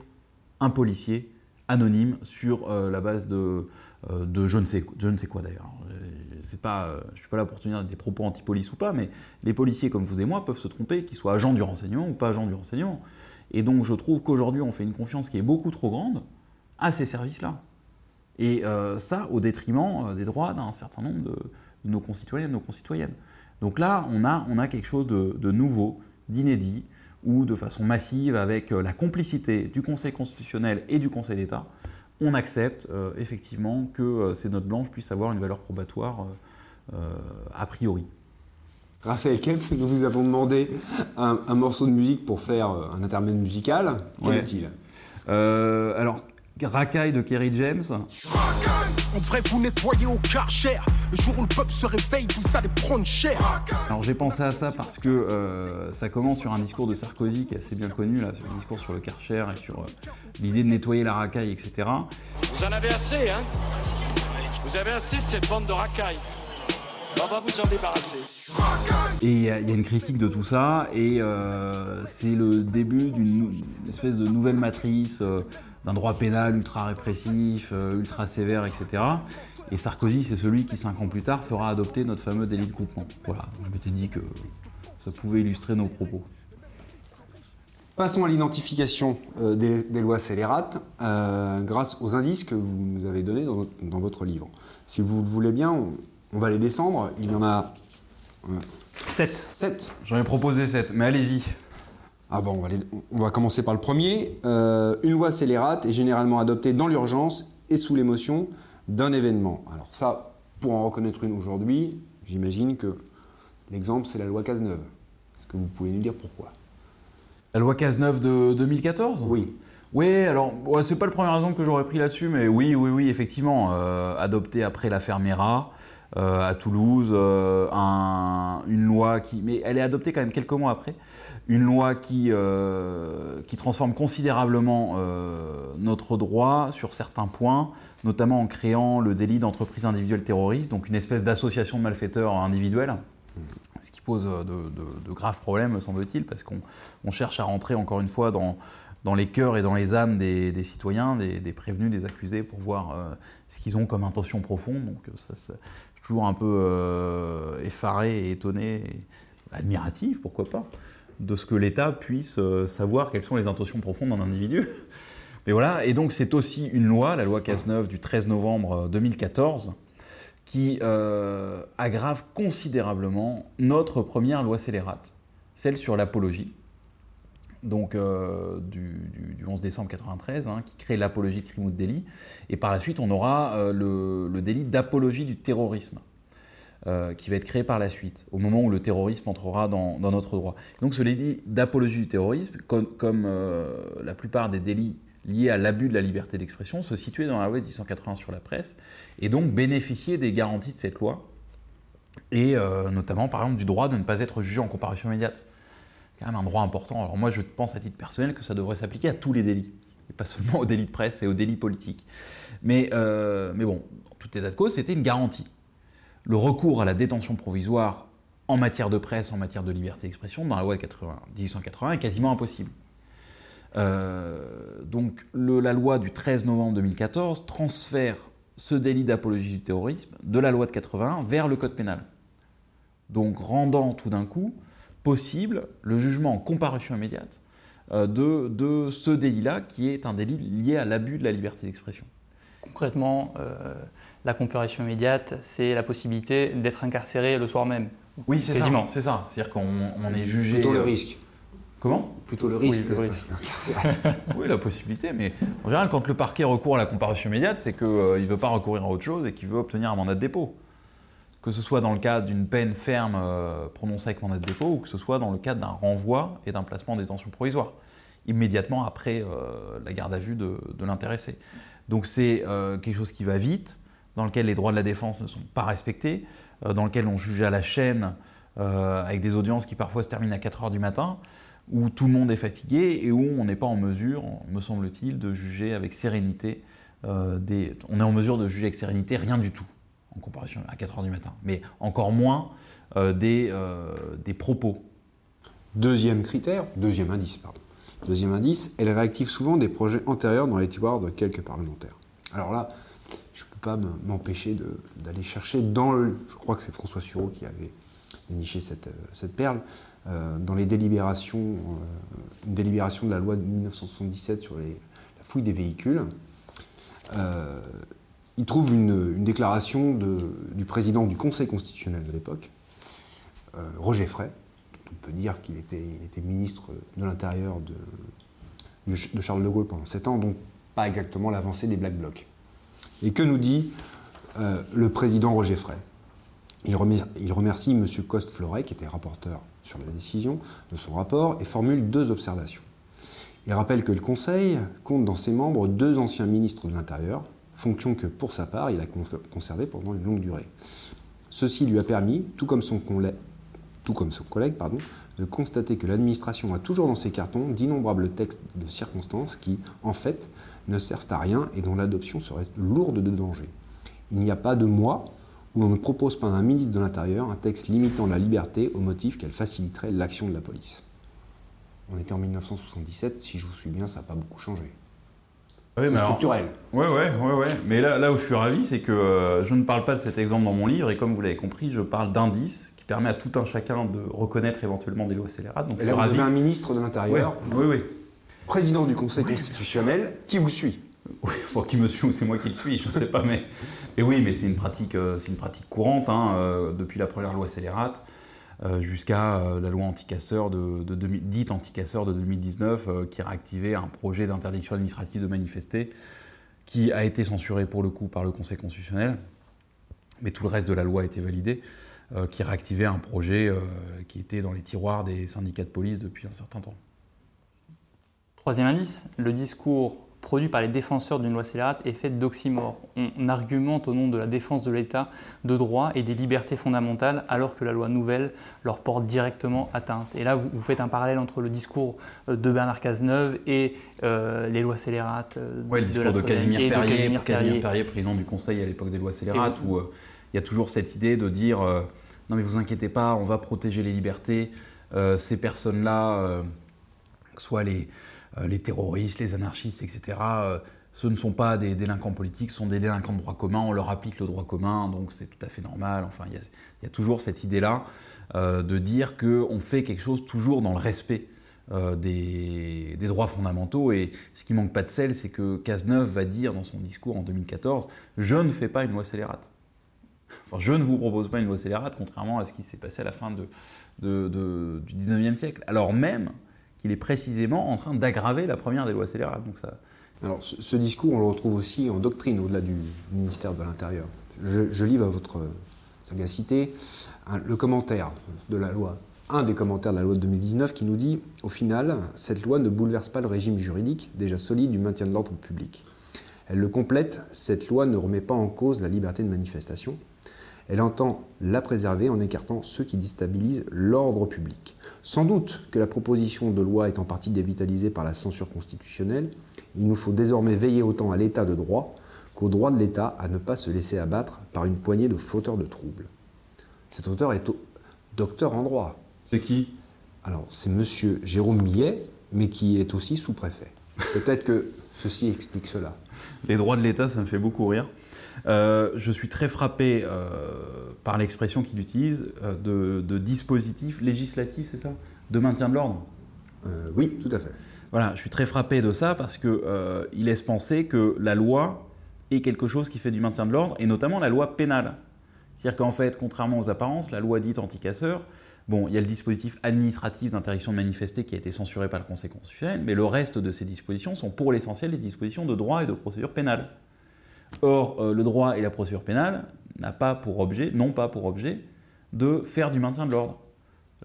[SPEAKER 3] un policier anonyme sur euh, la base de, de je, ne sais, je ne sais quoi d'ailleurs. Je ne suis pas là pour tenir des propos anti-police ou pas, mais les policiers comme vous et moi peuvent se tromper, qu'ils soient agents du renseignement ou pas agents du renseignement. Et donc je trouve qu'aujourd'hui on fait une confiance qui est beaucoup trop grande à ces services-là. Et euh, ça au détriment euh, des droits d'un certain nombre de, nos concitoyens et de nos concitoyennes. Donc là, on a, quelque chose de, nouveau, d'inédit, où de façon massive, avec euh, la complicité du Conseil constitutionnel et du Conseil d'État, on accepte effectivement que ces notes blanches puissent avoir une valeur probatoire a priori.
[SPEAKER 2] Raphaël Kempf, nous vous avons demandé un, morceau de musique pour faire euh, un intermède musical. Quel est-il?
[SPEAKER 3] Euh, Alors, Racaille de Kerry James.
[SPEAKER 5] On devrait vous nettoyer au karcher. Le jour où le peuple se réveille, vous allez prendre cher.
[SPEAKER 3] Alors j'ai pensé à ça parce que euh, ça commence sur un discours de Sarkozy qui est assez bien connu, là, sur un discours sur le karcher et sur l'idée de nettoyer la racaille, etc.
[SPEAKER 6] Vous en avez assez, hein? Vous avez assez de cette bande de racailles. On va vous en débarrasser.
[SPEAKER 3] Et il y, a une critique de tout ça, et euh, c'est le début d'une espèce de nouvelle matrice euh, d'un droit pénal ultra répressif, euh, ultra sévère, etc. Et Sarkozy, c'est celui qui, cinq ans plus tard, fera adopter notre fameux délit de groupement. Voilà, je m'étais dit que ça pouvait illustrer nos propos.
[SPEAKER 2] Passons à l'identification des, lois scélérates grâce aux indices que vous nous avez donnés dans, dans votre livre. Si vous le voulez bien, on, on va les descendre. Il y en a.
[SPEAKER 3] 7.
[SPEAKER 2] 7.
[SPEAKER 3] J'en ai proposé 7, mais allez-y.
[SPEAKER 2] Ah bon, on va, commencer par le premier. Euh, une loi scélérate est généralement adoptée dans l'urgence et sous l'émotion d'un événement. Alors ça, pour en reconnaître une aujourd'hui, j'imagine que l'exemple, c'est la loi Cazeneuve. Est-ce que vous pouvez nous dire pourquoi?
[SPEAKER 3] La loi Cazeneuve de 2014
[SPEAKER 2] Oui.
[SPEAKER 3] Oui, alors, c'est pas le premier exemple que j'aurais pris là-dessus, mais oui, oui, oui, effectivement, euh, adopté après l'affaire Mera, euh, à Toulouse, euh, une loi qui, mais elle est adoptée quand même quelques mois après, une loi qui, euh, qui transforme considérablement notre droit sur certains points, notamment en créant le délit d'entreprise individuelle terroriste, donc une espèce d'association de malfaiteurs individuels. Ce qui pose de, graves problèmes, semble-t-il, parce qu'on cherche à rentrer encore une fois dans, dans les cœurs et dans les âmes des, citoyens, des, prévenus, des accusés, pour voir ce qu'ils ont comme intention profonde. Donc ça, toujours un peu euh, effaré étonné, admiratif, pourquoi pas, de ce que l'État puisse euh, savoir quelles sont les intentions profondes d'un individu. Mais voilà, et donc c'est aussi une loi, la loi Cazeneuve du 13 novembre 2014, euh, qui aggrave considérablement notre première loi scélérate, celle sur l'apologie, donc du, 11 décembre 93, hein, qui crée l'apologie de crime ou de délit. Et par la suite, on aura euh, le, délit d'apologie du terrorisme. Euh, qui va être créé par la suite, au moment où le terrorisme entrera dans, notre droit. Donc ce délit d'apologie du terrorisme, comme, euh, la plupart des délits liés à l'abus de la liberté d'expression, se situait dans la loi de 1880 sur la presse, et donc bénéficier des garanties de cette loi, et notamment par exemple du droit de ne pas être jugé en comparution immédiate. Quand même un droit important. Alors moi je pense à titre personnel que ça devrait s'appliquer à tous les délits et pas seulement aux délits de presse et aux délits politiques. Mais, euh, mais bon, en tout état de cause, c'était une garantie. Le recours à la détention provisoire en matière de presse, en matière de liberté d'expression, dans la loi de 1880, est quasiment impossible. Euh, donc la loi du 13 novembre 2014 transfère ce délit d'apologie du terrorisme de la loi de 81 vers le code pénal. Donc rendant tout d'un coup possible le jugement en comparution immédiate euh, de, de ce délit-là, qui est un délit lié à l'abus de la liberté d'expression.
[SPEAKER 4] Concrètement, euh, la comparution immédiate, c'est la possibilité d'être incarcéré le soir même.
[SPEAKER 3] Oui, c'est ça.
[SPEAKER 4] Quasiment.
[SPEAKER 3] C'est ça. C'est-à-dire qu'on on est jugé.
[SPEAKER 2] Plutôt le
[SPEAKER 3] euh,
[SPEAKER 2] risque.
[SPEAKER 3] Comment?
[SPEAKER 2] Plutôt le risque.
[SPEAKER 4] Oui, le
[SPEAKER 2] d'être
[SPEAKER 4] risque.
[SPEAKER 2] incarcéré.
[SPEAKER 3] Oui, la possibilité, mais en général, quand le parquet recourt à la comparution immédiate, c'est qu'il ne veut pas recourir à autre chose et qu'il veut obtenir un mandat de dépôt. Que ce soit dans le cadre d'une peine ferme euh, prononcée avec mandat de dépôt ou que ce soit dans le cadre d'un renvoi et d'un placement en détention provisoire, immédiatement après euh, la garde à vue de, l'intéressé. Donc c'est euh, quelque chose qui va vite, dans lequel les droits de la défense ne sont pas respectés, dans lequel on juge à la chaîne avec des audiences qui parfois se terminent à 4 heures du matin où tout le monde est fatigué et où on n'est pas en mesure, me semble-t-il, de juger avec sérénité des... On est en mesure de juger avec sérénité rien du tout, en comparaison à 4 heures du matin, mais encore moins euh, des, euh, des propos.
[SPEAKER 2] Deuxième critère, deuxième indice, pardon. Deuxième indice, elle réactive souvent des projets antérieurs dans les tiroirs de quelques parlementaires. Alors là, je ne peux pas me- m'empêcher d'aller chercher dans le. Je crois que c'est François Sureau qui avait déniché cette, euh, cette perle. dans les délibérations, une délibération de la loi de 1977 sur la fouille des véhicules, il trouve une, déclaration du président du Conseil constitutionnel de l'époque, euh, Roger Frey, on peut dire qu'il était, ministre de l'Intérieur de, Charles de Gaulle pendant sept ans, donc pas exactement l'avancée des Black Blocs. Et que nous dit euh, le président Roger Frey? Il, remer- il remercie M. Coste-Floret, qui était rapporteur sur la décision de son rapport, et formule deux observations. Il rappelle que le Conseil compte dans ses membres deux anciens ministres de l'Intérieur, fonction que pour sa part il a con- conservée pendant une longue durée. Ceci lui a permis, tout comme son, collègue, de constater que l'administration a toujours dans ses cartons d'innombrables textes de circonstances qui, en fait, ne servent à rien et dont l'adoption serait lourde de danger. Il n'y a pas de mois où l'on ne propose pas à un ministre de l'Intérieur un texte limitant la liberté au motif qu'elle faciliterait l'action de la police. On était en 1977, si je vous suis bien, ça n'a pas beaucoup changé.
[SPEAKER 3] Oui,
[SPEAKER 2] c'est structurel.
[SPEAKER 3] Oui, oui, oui, ouais. Mais là, là où je suis ravi, c'est que euh, je ne parle pas de cet exemple dans mon livre, et comme vous l'avez compris, je parle d'indices qui permet à tout un chacun de reconnaître éventuellement des lois scélérates. Donc
[SPEAKER 2] Et là,
[SPEAKER 3] suis
[SPEAKER 2] vous
[SPEAKER 3] ravi.
[SPEAKER 2] avez un ministre de
[SPEAKER 3] Ouais,
[SPEAKER 2] l'Intérieur,
[SPEAKER 3] oui, oui.
[SPEAKER 2] président du Conseil constitutionnel, qui vous suit.
[SPEAKER 3] Oui, pour qui me suit ou c'est moi qui le suis, je ne sais pas. Mais, et oui, mais c'est une pratique, euh, c'est une pratique courante hein, euh, depuis la première loi scélérate jusqu'à euh, la loi anticasseur de, de 2000 dite anticasseur de 2019 euh, qui réactivait un projet d'interdiction administrative de manifester qui a été censuré pour le coup par le Conseil constitutionnel, mais tout le reste de la loi a été validé, euh, qui réactivait un projet euh, qui était dans les tiroirs des syndicats de police depuis un certain temps.
[SPEAKER 4] Troisième indice, le discours produit par les défenseurs d'une loi scélérate est fait d'oxymores. On, argumente au nom de la défense de l'État de droit et des libertés fondamentales alors que la loi nouvelle leur porte directement atteinte. Et là, vous, faites un parallèle entre le discours euh, de Bernard Cazeneuve et euh, les lois scélérates euh,
[SPEAKER 3] Ouais, le discours de,
[SPEAKER 4] la Troisième
[SPEAKER 3] Casimir
[SPEAKER 4] et de
[SPEAKER 3] Perrier,
[SPEAKER 4] Casimir
[SPEAKER 3] Casimir
[SPEAKER 4] Perrier.
[SPEAKER 3] Perrier, président du Conseil à l'époque des lois scélérates, où euh, il y a toujours cette idée de dire euh, non mais vous inquiétez pas, on va protéger les libertés. Ces personnes-là, que ce soit les, les terroristes, les anarchistes, etc., euh, ce ne sont pas des délinquants politiques, ce sont des délinquants de droit commun, on leur applique le droit commun, donc c'est tout à fait normal. Enfin, il y a, toujours cette idée-là euh, de dire qu'on fait quelque chose toujours dans le respect euh, des, droits fondamentaux. Et ce qui manque pas de sel, c'est que Cazeneuve va dire dans son discours en 2014 Je ne fais pas une loi scélérate. Enfin, je ne vous propose pas une loi scélérate, contrairement à ce qui s'est passé à la fin du 19e siècle. Alors même qu'il est précisément en train d'aggraver la première des lois scélérates.
[SPEAKER 2] Alors, ce, discours, on le retrouve aussi en doctrine au-delà du ministère de l'Intérieur. Je, livre à votre sagacité le commentaire de la loi, un des commentaires de la loi de 2019 qui nous dit au final, cette loi ne bouleverse pas le régime juridique déjà solide du maintien de l'ordre public. Elle le complète, cette loi ne remet pas en cause la liberté de manifestation. Elle entend la préserver en écartant ceux qui déstabilisent l'ordre public. Sans doute que la proposition de loi est en partie dévitalisée par la censure constitutionnelle, il nous faut désormais veiller autant à l'état de droit qu'au droit de l'État à ne pas se laisser abattre par une poignée de fauteurs de troubles. Cet auteur est au- docteur en droit.
[SPEAKER 3] c'est qui?
[SPEAKER 2] Alors, c'est monsieur Jérôme Millet, mais qui est aussi sous-préfet. Peut-être que ceci explique cela.
[SPEAKER 3] Les droits de l'État, ça me fait beaucoup rire. Euh, je suis très frappé euh, par l'expression qu'il utilise euh, de, de dispositif législatif, c'est ça? De maintien de l'ordre?
[SPEAKER 2] Oui, tout à fait.
[SPEAKER 3] Voilà, je suis très frappé de ça parce que euh, laisse penser que la loi est quelque chose qui fait du maintien de l'ordre, et notamment la loi pénale. C'est-à-dire qu'en fait, contrairement aux apparences, la loi dite anti-casseur, bon, il y a le dispositif administratif d'interdiction de manifester qui a été censuré par le Conseil constitutionnel, mais le reste de ces dispositions sont pour l'essentiel des dispositions de droit et de procédure pénale. Or, euh, le droit et la procédure pénale n'a pas pour objet, n'ont pas pour objet de faire du maintien de l'ordre.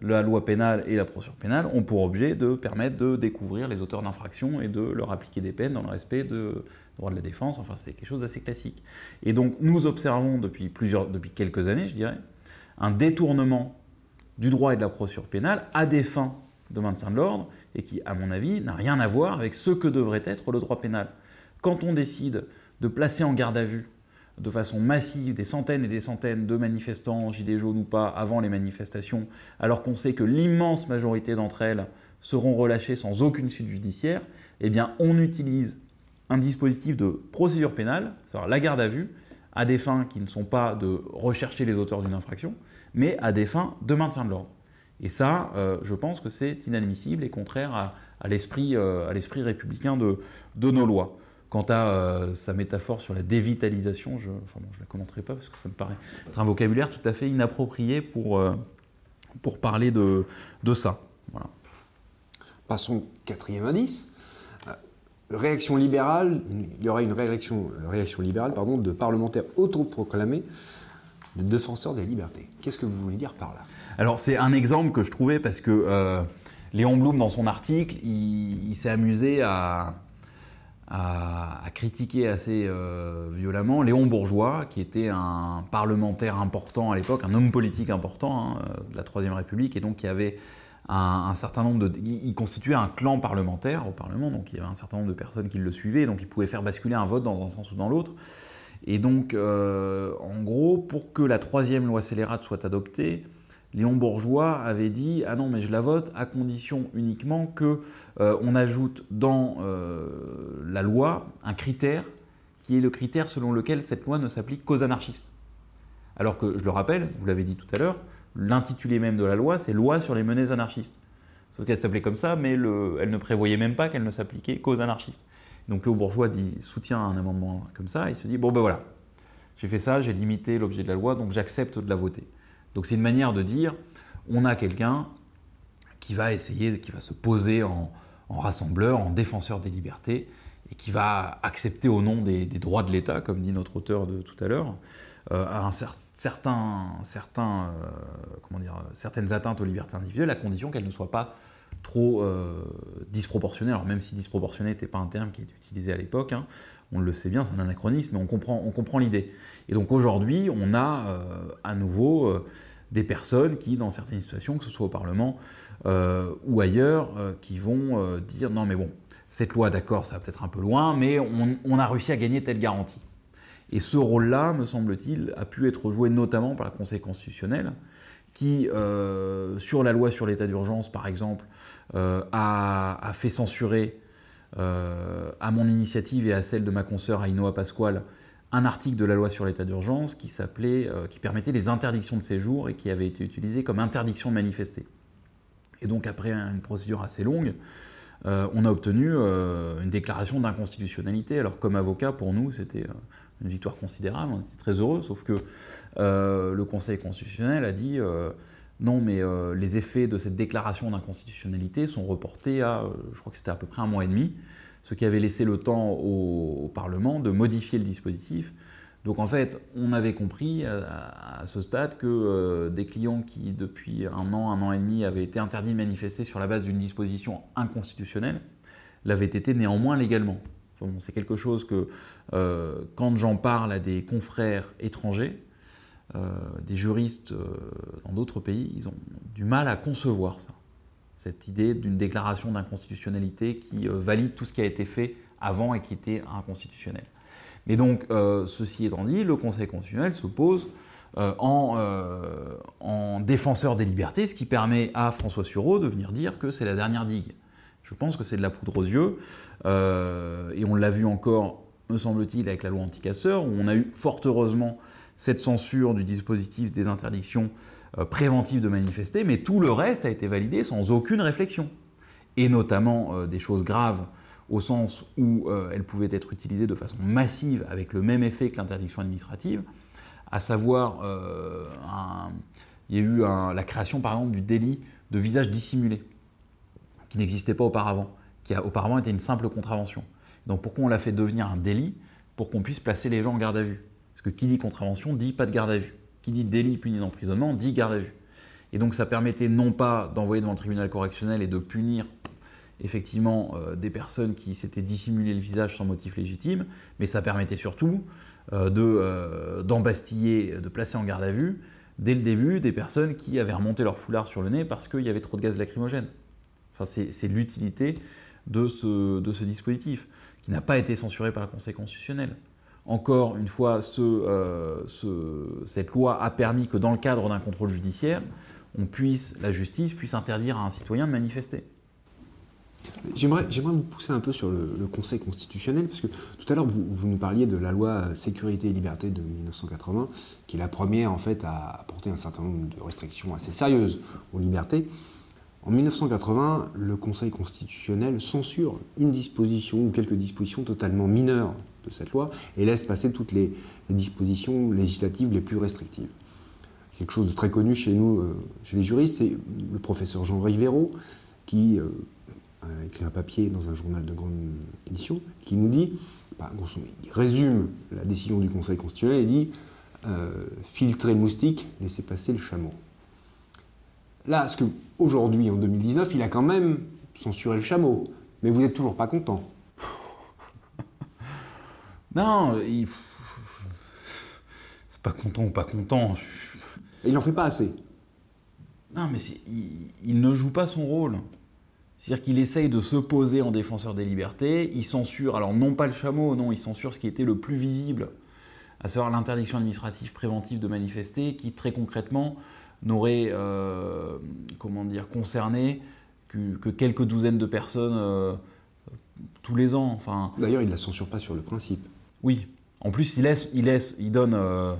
[SPEAKER 3] La loi pénale et la procédure pénale ont pour objet de permettre de découvrir les auteurs d'infractions et de leur appliquer des peines dans le respect de droit de la défense. Enfin, c'est quelque chose d'assez classique. Et donc, nous observons depuis, plusieurs, depuis quelques années, je dirais, un détournement du droit et de la procédure pénale à des fins de maintien de l'ordre et qui, à mon avis, n'a rien à voir avec ce que devrait être le droit pénal. Quand on décide de placer en garde à vue de façon massive des centaines et des centaines de manifestants, gilets jaunes ou pas, avant les manifestations, alors qu'on sait que l'immense majorité d'entre elles seront relâchées sans aucune suite judiciaire, eh bien on utilise un dispositif de procédure pénale, c'est-à-dire la garde à vue, à des fins qui ne sont pas de rechercher les auteurs d'une infraction, mais à des fins de maintien de l'ordre. Et ça, euh, je pense que c'est inadmissible et contraire à, euh, l'esprit républicain de nos lois. Quant à euh, sa métaphore sur la dévitalisation, je ne enfin bon, je la commenterai pas parce que ça me paraît être un vocabulaire tout à fait inapproprié pour, euh, pour parler de, de ça. Voilà.
[SPEAKER 2] Passons au quatrième indice. Euh, Réaction libérale, il y aura une réaction, réaction libérale pardon, de parlementaires autoproclamés des défenseurs des libertés. Qu'est-ce que vous voulez dire par là?
[SPEAKER 3] Alors c'est un exemple que je trouvais parce que euh, Léon Blum, dans son article, il, il s'est amusé à, à, à critiquer assez euh, violemment Léon Bourgeois, qui était un parlementaire important à l'époque, un homme politique important hein, de la Troisième République, et donc qui avait un, certain nombre de... Il, il constituait un clan parlementaire au Parlement, donc il y avait un certain nombre de personnes qui le suivaient, donc il pouvait faire basculer un vote dans un sens ou dans l'autre. Et donc, euh, en gros, pour que la troisième loi scélérate soit adoptée, Léon Bourgeois avait dit ah non mais je la vote à condition uniquement que euh, on ajoute dans euh, la loi un critère qui est le critère selon lequel cette loi ne s'applique qu'aux anarchistes. Alors que je le rappelle, vous l'avez dit tout à l'heure, l'intitulé même de la loi c'est loi sur les menées anarchistes. Sauf qu'elle s'appelait comme ça, mais le, elle ne prévoyait même pas qu'elle ne s'appliquait qu'aux anarchistes. Donc Léon Bourgeois dit, soutient un amendement comme ça, il se dit bon ben voilà, j'ai fait ça, j'ai limité l'objet de la loi, donc j'accepte de la voter. Donc c'est une manière de dire, on a quelqu'un qui va essayer, qui va se poser en, rassembleur, en défenseur des libertés, et qui va accepter au nom des, droits de l'État, comme dit notre auteur de tout à l'heure, euh, un cer certain, certain, euh, comment dire, certaines atteintes aux libertés individuelles, à condition qu'elles ne soient pas trop euh, disproportionnées. Alors même si disproportionné n'était pas un terme qui est utilisé à l'époque, hein, on le sait bien, c'est un anachronisme, mais on comprend, on comprend l'idée. Et donc aujourd'hui, on a euh, à nouveau euh, des personnes qui, dans certaines situations, que ce soit au Parlement euh, ou ailleurs, qui vont dire non mais bon, cette loi, d'accord, ça va peut-être un peu loin, mais on, a réussi à gagner telle garantie. Et ce rôle-là, me semble-t-il, a pu être joué notamment par le Conseil constitutionnel, qui, sur la loi sur l'état d'urgence, par exemple, a, a, fait censurer à mon initiative et à celle de ma consoeur Ainoa Pasquale, un article de la loi sur l'état d'urgence euh, qui permettait les interdictions de séjour et qui avait été utilisé comme interdiction de manifester. Et donc après une procédure assez longue, euh, on a obtenu euh, une déclaration d'inconstitutionnalité. Alors comme avocat, pour nous, c'était une victoire considérable, on était très heureux, sauf que le Conseil constitutionnel a dit non, mais les effets de cette déclaration d'inconstitutionnalité sont reportés à, je crois que c'était à peu près un mois et demi, ce qui avait laissé le temps au, Parlement de modifier le dispositif. Donc en fait, on avait compris à, à ce stade que euh, des clients qui, depuis un an, un an et demi, avaient été interdits de manifester sur la base d'une disposition inconstitutionnelle, l'avaient été néanmoins légalement. C'est quelque chose que, euh, quand j'en parle à des confrères étrangers, euh, des juristes euh, dans d'autres pays, ils ont du mal à concevoir ça. Cette idée d'une déclaration d'inconstitutionnalité qui euh, valide tout ce qui a été fait avant et qui était inconstitutionnel. Mais donc, euh, ceci étant dit, le Conseil constitutionnel se pose euh, en, en, défenseur des libertés, ce qui permet à François Sureau de venir dire que c'est la dernière digue. Je pense que c'est de la poudre aux yeux, et on l'a vu encore me semble-t-il, avec la loi anti-casseurs, où on a eu fort heureusement cette censure du dispositif des interdictions euh, préventives de manifester, mais tout le reste a été validé sans aucune réflexion. Et notamment euh, des choses graves au sens où euh, elles pouvaient être utilisées de façon massive avec le même effet que l'interdiction administrative, à savoir, il y a eu la création par exemple du délit de visage dissimulé, qui n'existait pas auparavant, qui auparavant été une simple contravention. Donc pourquoi on l'a fait devenir un délit? Pour qu'on puisse placer les gens en garde à vue. Parce que qui dit contravention dit pas de garde à vue. Qui dit délit puni d'emprisonnement dit garde à vue. Et donc ça permettait non pas d'envoyer devant le tribunal correctionnel et de punir effectivement euh, des personnes qui s'étaient dissimulé le visage sans motif légitime, mais ça permettait surtout euh, euh, d'embastiller, de placer en garde à vue dès le début des personnes qui avaient remonté leur foulard sur le nez parce qu'il y avait trop de gaz lacrymogène. C'est, l'utilité de ce, de ce dispositif qui n'a pas été censuré par le Conseil constitutionnel. Encore une fois, euh, cette loi a permis que dans le cadre d'un contrôle judiciaire, la justice puisse interdire à un citoyen de manifester.
[SPEAKER 2] J'aimerais, vous pousser un peu sur le, Conseil constitutionnel, parce que tout à l'heure, vous, nous parliez de la loi Sécurité et Liberté de 1980, qui est la première, en fait, à apporter un certain nombre de restrictions assez sérieuses aux libertés. En 1980, le Conseil constitutionnel censure une disposition ou quelques dispositions totalement mineures de cette loi et laisse passer toutes les, dispositions législatives les plus restrictives. Quelque chose de très connu chez nous, euh, chez les juristes, c'est le professeur Jean Rivero qui euh, a écrit un papier dans un journal de grande édition qui nous dit, bah, il résume la décision du Conseil constitutionnel et dit euh, filtrer le moustique, laisser passer le chameau. Là, ce qu'aujourd'hui, en 2019, il a quand même censuré le chameau. Mais vous n'êtes toujours pas content.
[SPEAKER 3] Non, il... c'est pas content ou pas content.
[SPEAKER 2] il n'en fait pas assez.
[SPEAKER 3] Non, mais il, ne joue pas son rôle. C'est-à-dire qu'il essaye de se poser en défenseur des libertés. Il censure, alors non pas le chameau, non, il censure ce qui était le plus visible, à savoir l'interdiction administrative préventive de manifester, qui très concrètement n'aurait euh, comment dire, concerné que, quelques douzaines de personnes euh, tous les ans. Enfin,
[SPEAKER 2] D'ailleurs, il ne la censure pas sur le principe.
[SPEAKER 3] Oui. En plus, il, laisse, il, laisse, il, donne, euh,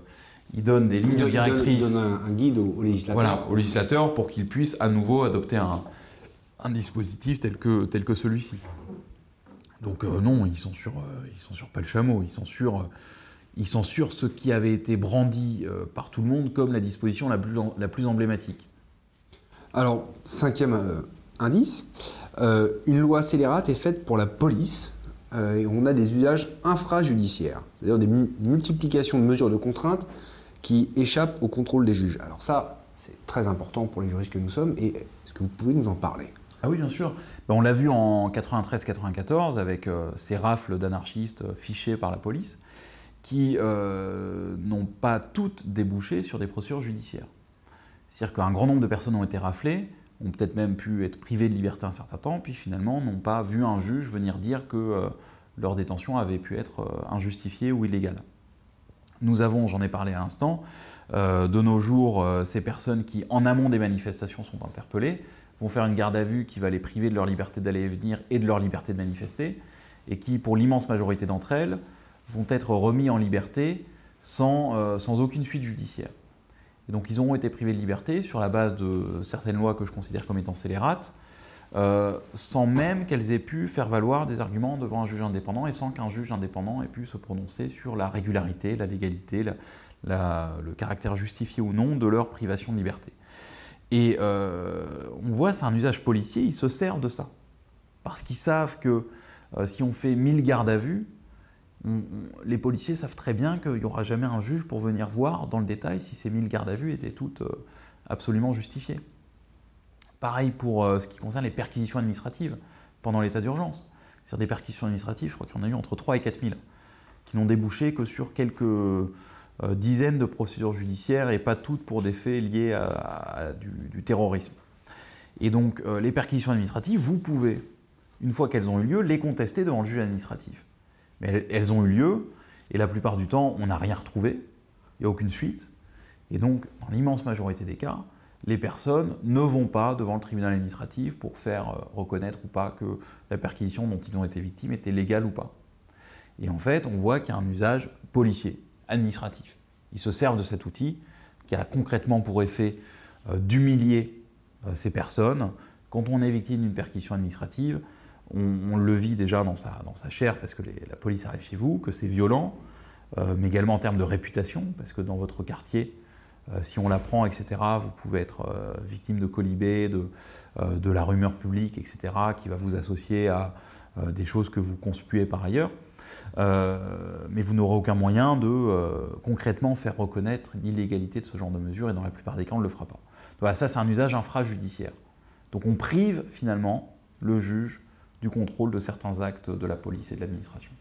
[SPEAKER 3] il donne des lignes directrices.
[SPEAKER 2] Il donne, un, guide au, législateur.
[SPEAKER 3] Voilà, au législateur pour qu'il puisse à nouveau adopter un, un dispositif tel que, tel que celui-ci. Donc non, il censure, il censure pas le chameau, il censure il censure ce qui avait été brandi euh, par tout le monde comme la disposition la plus, la plus emblématique.
[SPEAKER 2] Alors, cinquième euh, indice, euh, une loi scélérate est faite pour la police et on a des usages infrajudiciaires, c'est-à-dire des multiplications de mesures de contrainte qui échappent au contrôle des juges. Alors ça, c'est très important pour les juristes que nous sommes et est-ce que vous pouvez nous en parler?
[SPEAKER 3] Ah oui, bien sûr. Ben, on l'a vu en 93-94 avec ces rafles d'anarchistes fichés par la police qui euh, n'ont pas toutes débouché sur des procédures judiciaires. C'est-à-dire qu'un grand nombre de personnes ont été raflées, ont peut-être même pu être privées de liberté un certain temps, puis finalement n'ont pas vu un juge venir dire que euh, leur détention avait pu être euh, injustifiée ou illégale. Nous avons, j'en ai parlé à l'instant, de nos jours, ces personnes qui, en amont des manifestations, sont interpellées, vont faire une garde à vue qui va les priver de leur liberté d'aller et venir et de leur liberté de manifester, et qui, pour l'immense majorité d'entre elles, vont être remis en liberté euh, sans aucune suite judiciaire. Et donc ils auront été privés de liberté sur la base de certaines lois que je considère comme étant scélérates, euh, sans même qu'elles aient pu faire valoir des arguments devant un juge indépendant et sans qu'un juge indépendant ait pu se prononcer sur la régularité, la légalité, le caractère justifié ou non de leur privation de liberté. Et euh, on voit, c'est un usage policier, ils se servent de ça. Parce qu'ils savent que si on fait 1000 gardes à vue, les policiers savent très bien qu'il n'y aura jamais un juge pour venir voir dans le détail si ces 1000 gardes à vue étaient toutes euh, absolument justifiées. Pareil pour euh, ce qui concerne les perquisitions administratives pendant l'état d'urgence. C'est-à-dire des perquisitions administratives, je crois qu'il y en a eu entre 3 et 4 000, qui n'ont débouché que sur quelques euh, dizaines de procédures judiciaires et pas toutes pour des faits liés à, du, terrorisme. Et donc les perquisitions administratives, vous pouvez, une fois qu'elles ont eu lieu, les contester devant le juge administratif. Mais elles, ont eu lieu, et la plupart du temps, on n'a rien retrouvé, il n'y a aucune suite. Et donc, dans l'immense majorité des cas, les personnes ne vont pas devant le tribunal administratif pour faire euh, reconnaître ou pas que la perquisition dont ils ont été victimes était légale ou pas. Et en fait, on voit qu'il y a un usage policier, administratif. Ils se servent de cet outil qui a concrètement pour effet euh, d'humilier euh, ces personnes. Quand on est victime d'une perquisition administrative, on, le vit déjà dans sa, chair parce que la police arrive chez vous, que c'est violent, euh, mais également en termes de réputation, parce que dans votre quartier, si on l'apprend, etc., vous pouvez être victime de colibés, de, la rumeur publique, etc., qui va vous associer à des choses que vous conspuez par ailleurs. Euh, mais vous n'aurez aucun moyen de euh, concrètement faire reconnaître l'illégalité de ce genre de mesures, et dans la plupart des cas, on ne le fera pas. Voilà, ça c'est un usage infrajudiciaire. Donc on prive finalement le juge du contrôle de certains actes de la police et de l'administration.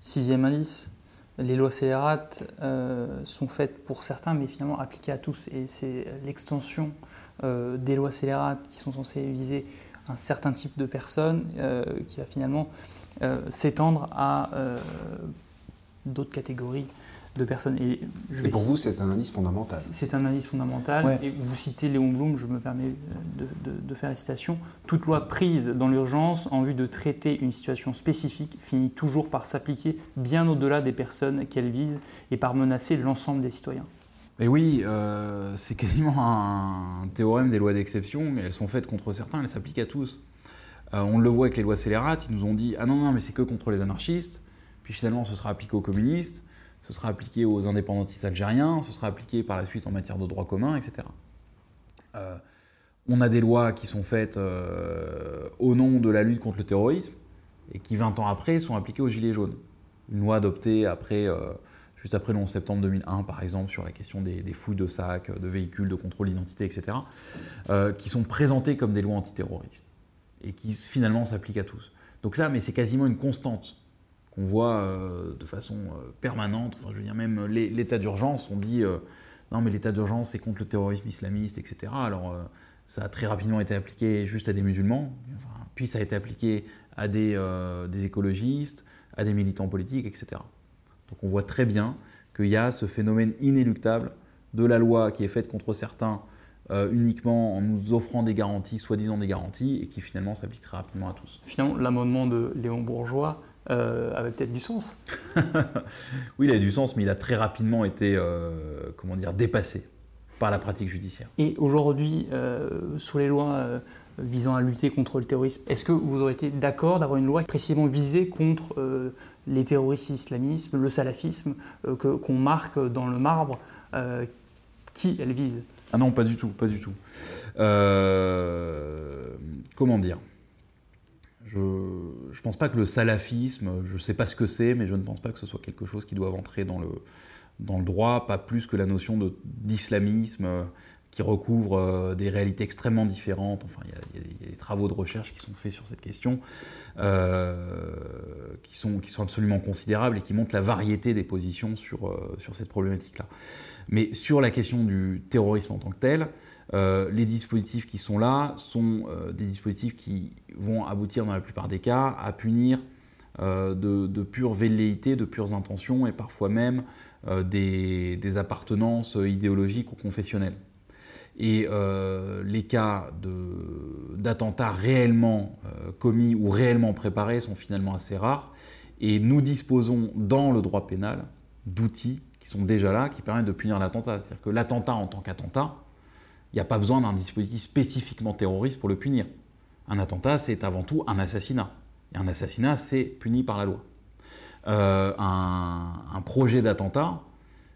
[SPEAKER 4] Sixième indice, les lois scélérates euh, sont faites pour certains, mais finalement appliquées à tous. Et c'est l'extension des lois scélérates qui sont censées viser un certain type de personnes qui va finalement euh, s'étendre à euh, d'autres catégories de personnes.
[SPEAKER 2] Et, pour vous, c'est un indice fondamental.
[SPEAKER 4] C'est un indice fondamental. Et vous citez Léon Blum, je me permets de, faire la citation. Toute loi prise dans l'urgence en vue de traiter une situation spécifique finit toujours par s'appliquer bien au-delà des personnes qu'elle vise et par menacer l'ensemble des citoyens.
[SPEAKER 3] Et oui, euh, c'est quasiment un théorème des lois d'exception. Elles sont faites contre certains, elles s'appliquent à tous. Euh, on le voit avec les lois scélérates, ils nous ont dit Ah non, non, mais c'est que contre les anarchistes. Puis finalement, ce sera appliqué aux communistes, ce sera appliqué aux indépendantistes algériens, ce sera appliqué par la suite en matière de droit commun, etc. Euh, on a des lois qui sont faites euh, au nom de la lutte contre le terrorisme et qui, 20 ans après, sont appliquées aux Gilets jaunes. Une loi adoptée après, juste après le 11 septembre 2001, par exemple, sur la question des, fouilles de sacs, de véhicules, de contrôle d'identité, etc., qui sont présentées comme des lois antiterroristes et qui finalement s'applique à tous. Donc ça, mais c'est quasiment une constante qu'on voit euh, de façon euh, permanente. Enfin, je veux dire, même l'état d'urgence, on dit euh, non, mais l'état d'urgence, c'est contre le terrorisme islamiste, etc. Alors, ça a très rapidement été appliqué juste à des musulmans, puis ça a été appliqué à des, écologistes, à des militants politiques, etc. Donc on voit très bien qu'il y a ce phénomène inéluctable de la loi qui est faite contre certains euh, uniquement en nous offrant des garanties, soi-disant des garanties, et qui finalement s'applique très rapidement à tous.
[SPEAKER 4] Finalement, l'amendement de Léon Bourgeois euh, avait peut-être du sens.
[SPEAKER 3] oui, il a du sens, mais il a très rapidement été, euh, comment dire, dépassé par la pratique judiciaire.
[SPEAKER 4] Et aujourd'hui, sur les lois visant à lutter contre le terrorisme, est-ce que vous aurez été d'accord d'avoir une loi précisément visée contre les terroristes islamistes, le salafisme, qu'on marque dans le marbre qui elle vise?
[SPEAKER 3] Ah non, pas du tout, pas du tout. Euh, comment dire? Je ne pense pas que le salafisme, je ne sais pas ce que c'est, mais je ne pense pas que ce soit quelque chose qui doit entrer dans le, droit, pas plus que la notion d'islamisme qui recouvre euh, des réalités extrêmement différentes. Enfin, il y, a des travaux de recherche qui sont faits sur cette question, euh, qui, sont, absolument considérables et qui montrent la variété des positions sur cette problématique-là. Mais sur la question du terrorisme en tant que tel, euh, les dispositifs qui sont là sont euh, des dispositifs qui vont aboutir dans la plupart des cas à punir euh, de, de, pure velléité, de pures intentions et parfois même des, des, appartenances idéologiques ou confessionnelles. Et les cas d'attentats réellement commis ou réellement préparés sont finalement assez rares. Et nous disposons dans le droit pénal d'outils sont déjà là, qui permettent de punir l'attentat. C'est-à-dire que l'attentat en tant qu'attentat, il n'y a pas besoin d'un dispositif spécifiquement terroriste pour le punir. Un attentat, c'est avant tout un assassinat. Et un assassinat, c'est puni par la loi. Euh, un, projet d'attentat,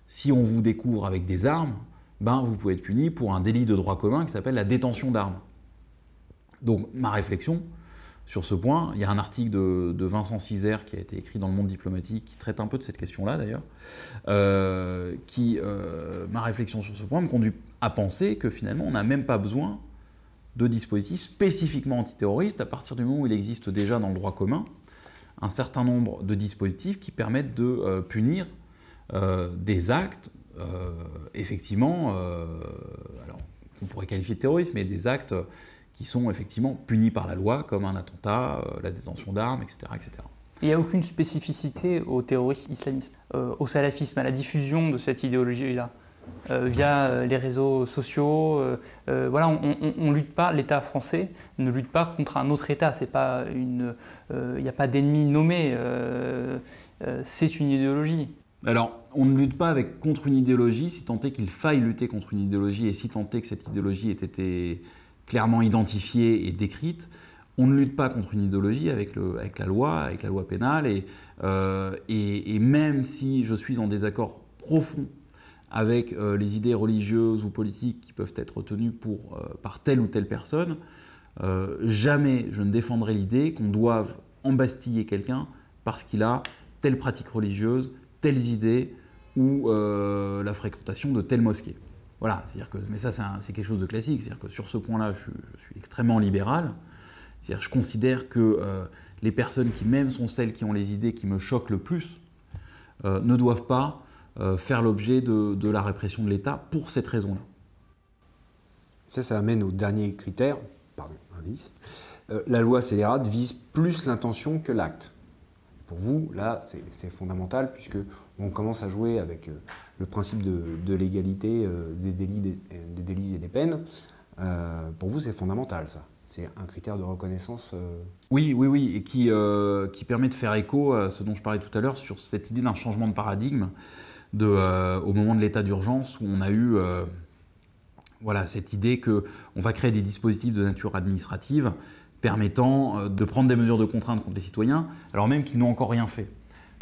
[SPEAKER 3] si on vous découvre avec des armes, ben, vous pouvez être puni pour un délit de droit commun qui s'appelle la détention d'armes. Donc ma réflexion, sur ce point. Il y a un article de, Vincent Cizer qui a été écrit dans le monde diplomatique qui traite un peu de cette question-là d'ailleurs, euh, qui, euh, ma réflexion sur ce point me conduit à penser que finalement on n'a même pas besoin de dispositifs spécifiquement antiterroristes à partir du moment où il existe déjà dans le droit commun un certain nombre de dispositifs qui permettent de euh, punir des actes, effectivement, alors on pourrait qualifier de terrorisme, mais des actes qui sont effectivement punis par la loi, comme un attentat, euh, la détention d'armes, etc., etc.
[SPEAKER 4] Il n'y a aucune spécificité au terrorisme islamisme, euh, au salafisme, à la diffusion de cette idéologie-là euh, via euh, les réseaux sociaux. Euh, voilà, on ne lutte pas, l'État français ne lutte pas contre un autre État. Il n'y a pas d'ennemi nommé. c'est une idéologie.
[SPEAKER 3] Alors, on ne lutte pas avec, contre une idéologie, si tant est qu'il faille lutter contre une idéologie et si tant est que cette idéologie ait été clairement identifiée et décrite. On ne lutte pas contre une idéologie avec, le, avec la loi, avec la loi pénale, et, même si je suis en désaccord profond avec euh, les idées religieuses ou politiques qui peuvent être tenues pour, euh, par telle ou telle personne, euh, jamais je ne défendrai l'idée qu'on doive embastiller quelqu'un parce qu'il a telle pratique religieuse, telles idées ou la fréquentation de telle mosquée. Voilà, c'est-à-dire que, mais ça c'est quelque chose de classique, c'est-à-dire que sur ce point-là, je, suis extrêmement libéral. C'est-à-dire je considère que les personnes qui même sont celles qui ont les idées qui me choquent le plus ne doivent pas faire l'objet de, la répression de l'État pour cette raison-là.
[SPEAKER 2] Ça, ça amène au dernier critère, pardon, indice. Euh, la loi scélérate vise plus l'intention que l'acte. Pour vous, là, c'est fondamental puisque on commence à jouer avec euh, le principe de, l'égalité des, délits, des, délits et des peines. pour vous, c'est fondamental, ça. C'est un critère de reconnaissance.
[SPEAKER 3] Oui, oui, oui, et qui, qui permet de faire écho à ce dont je parlais tout à l'heure sur cette idée d'un changement de paradigme. Euh, au moment de l'état d'urgence où on a eu euh, voilà, cette idée qu'on va créer des dispositifs de nature administrative permettant euh, de prendre des mesures de contrainte contre les citoyens, alors même qu'ils n'ont encore rien fait.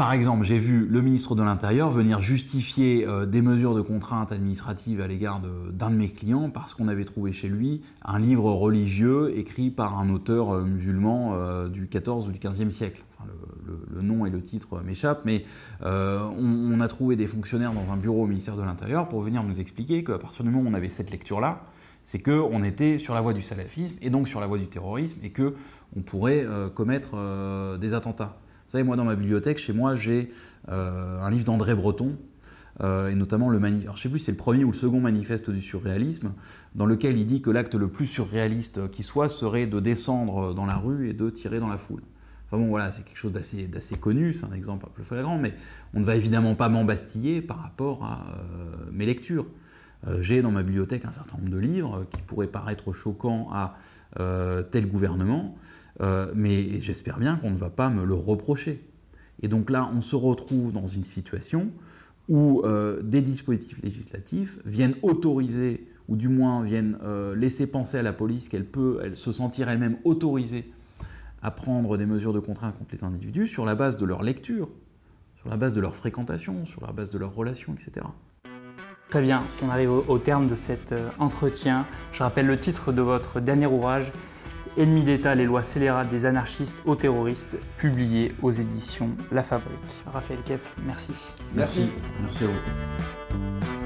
[SPEAKER 3] Par exemple, j'ai vu le ministre de l'Intérieur venir justifier euh, des mesures de contrainte administrative à l'égard d'un de, mes clients parce qu'on avait trouvé chez lui un livre religieux écrit par un auteur euh, musulman euh, du XIVe ou du XVe siècle. le, nom et le titre m'échappent, mais on, a trouvé des fonctionnaires dans un bureau au ministère de l'Intérieur pour venir nous expliquer qu'à partir du moment où on avait cette lecture-là, c'est qu'on était sur la voie du salafisme et donc sur la voie du terrorisme et qu'on pourrait commettre des attentats. Vous savez, moi, dans ma bibliothèque, chez moi, j'ai euh, un livre d'André Breton, euh, et notamment le manifeste, je sais plus, c'est le premier ou le second manifeste du surréalisme, dans lequel il dit que l'acte le plus surréaliste qui soit serait de descendre dans la rue et de tirer dans la foule. Enfin bon, voilà, c'est quelque chose d'assez connu, c'est un exemple un peu flagrant, mais on ne va évidemment pas m'embastiller par rapport à euh, mes lectures. J'ai dans ma bibliothèque un certain nombre de livres qui pourraient paraître choquants à tel gouvernement, euh, mais j'espère bien qu'on ne va pas me le reprocher. Et donc là, on se retrouve dans une situation où euh, des dispositifs législatifs viennent autoriser, ou du moins viennent euh, laisser penser à la police qu'elle peut elle, se sentir elle-même autorisée à prendre des mesures de contrainte contre les individus sur la base de leur lecture, sur la base de leur fréquentation, sur la base de leurs relations, etc.
[SPEAKER 4] Très bien, on arrive au terme de cet entretien. Je rappelle le titre de votre dernier ouvrage, Ennemi d'État, les lois scélérates des anarchistes aux terroristes, publié aux éditions La Fabrique. Raphaël Keff, merci.
[SPEAKER 3] Merci. Merci, merci à vous.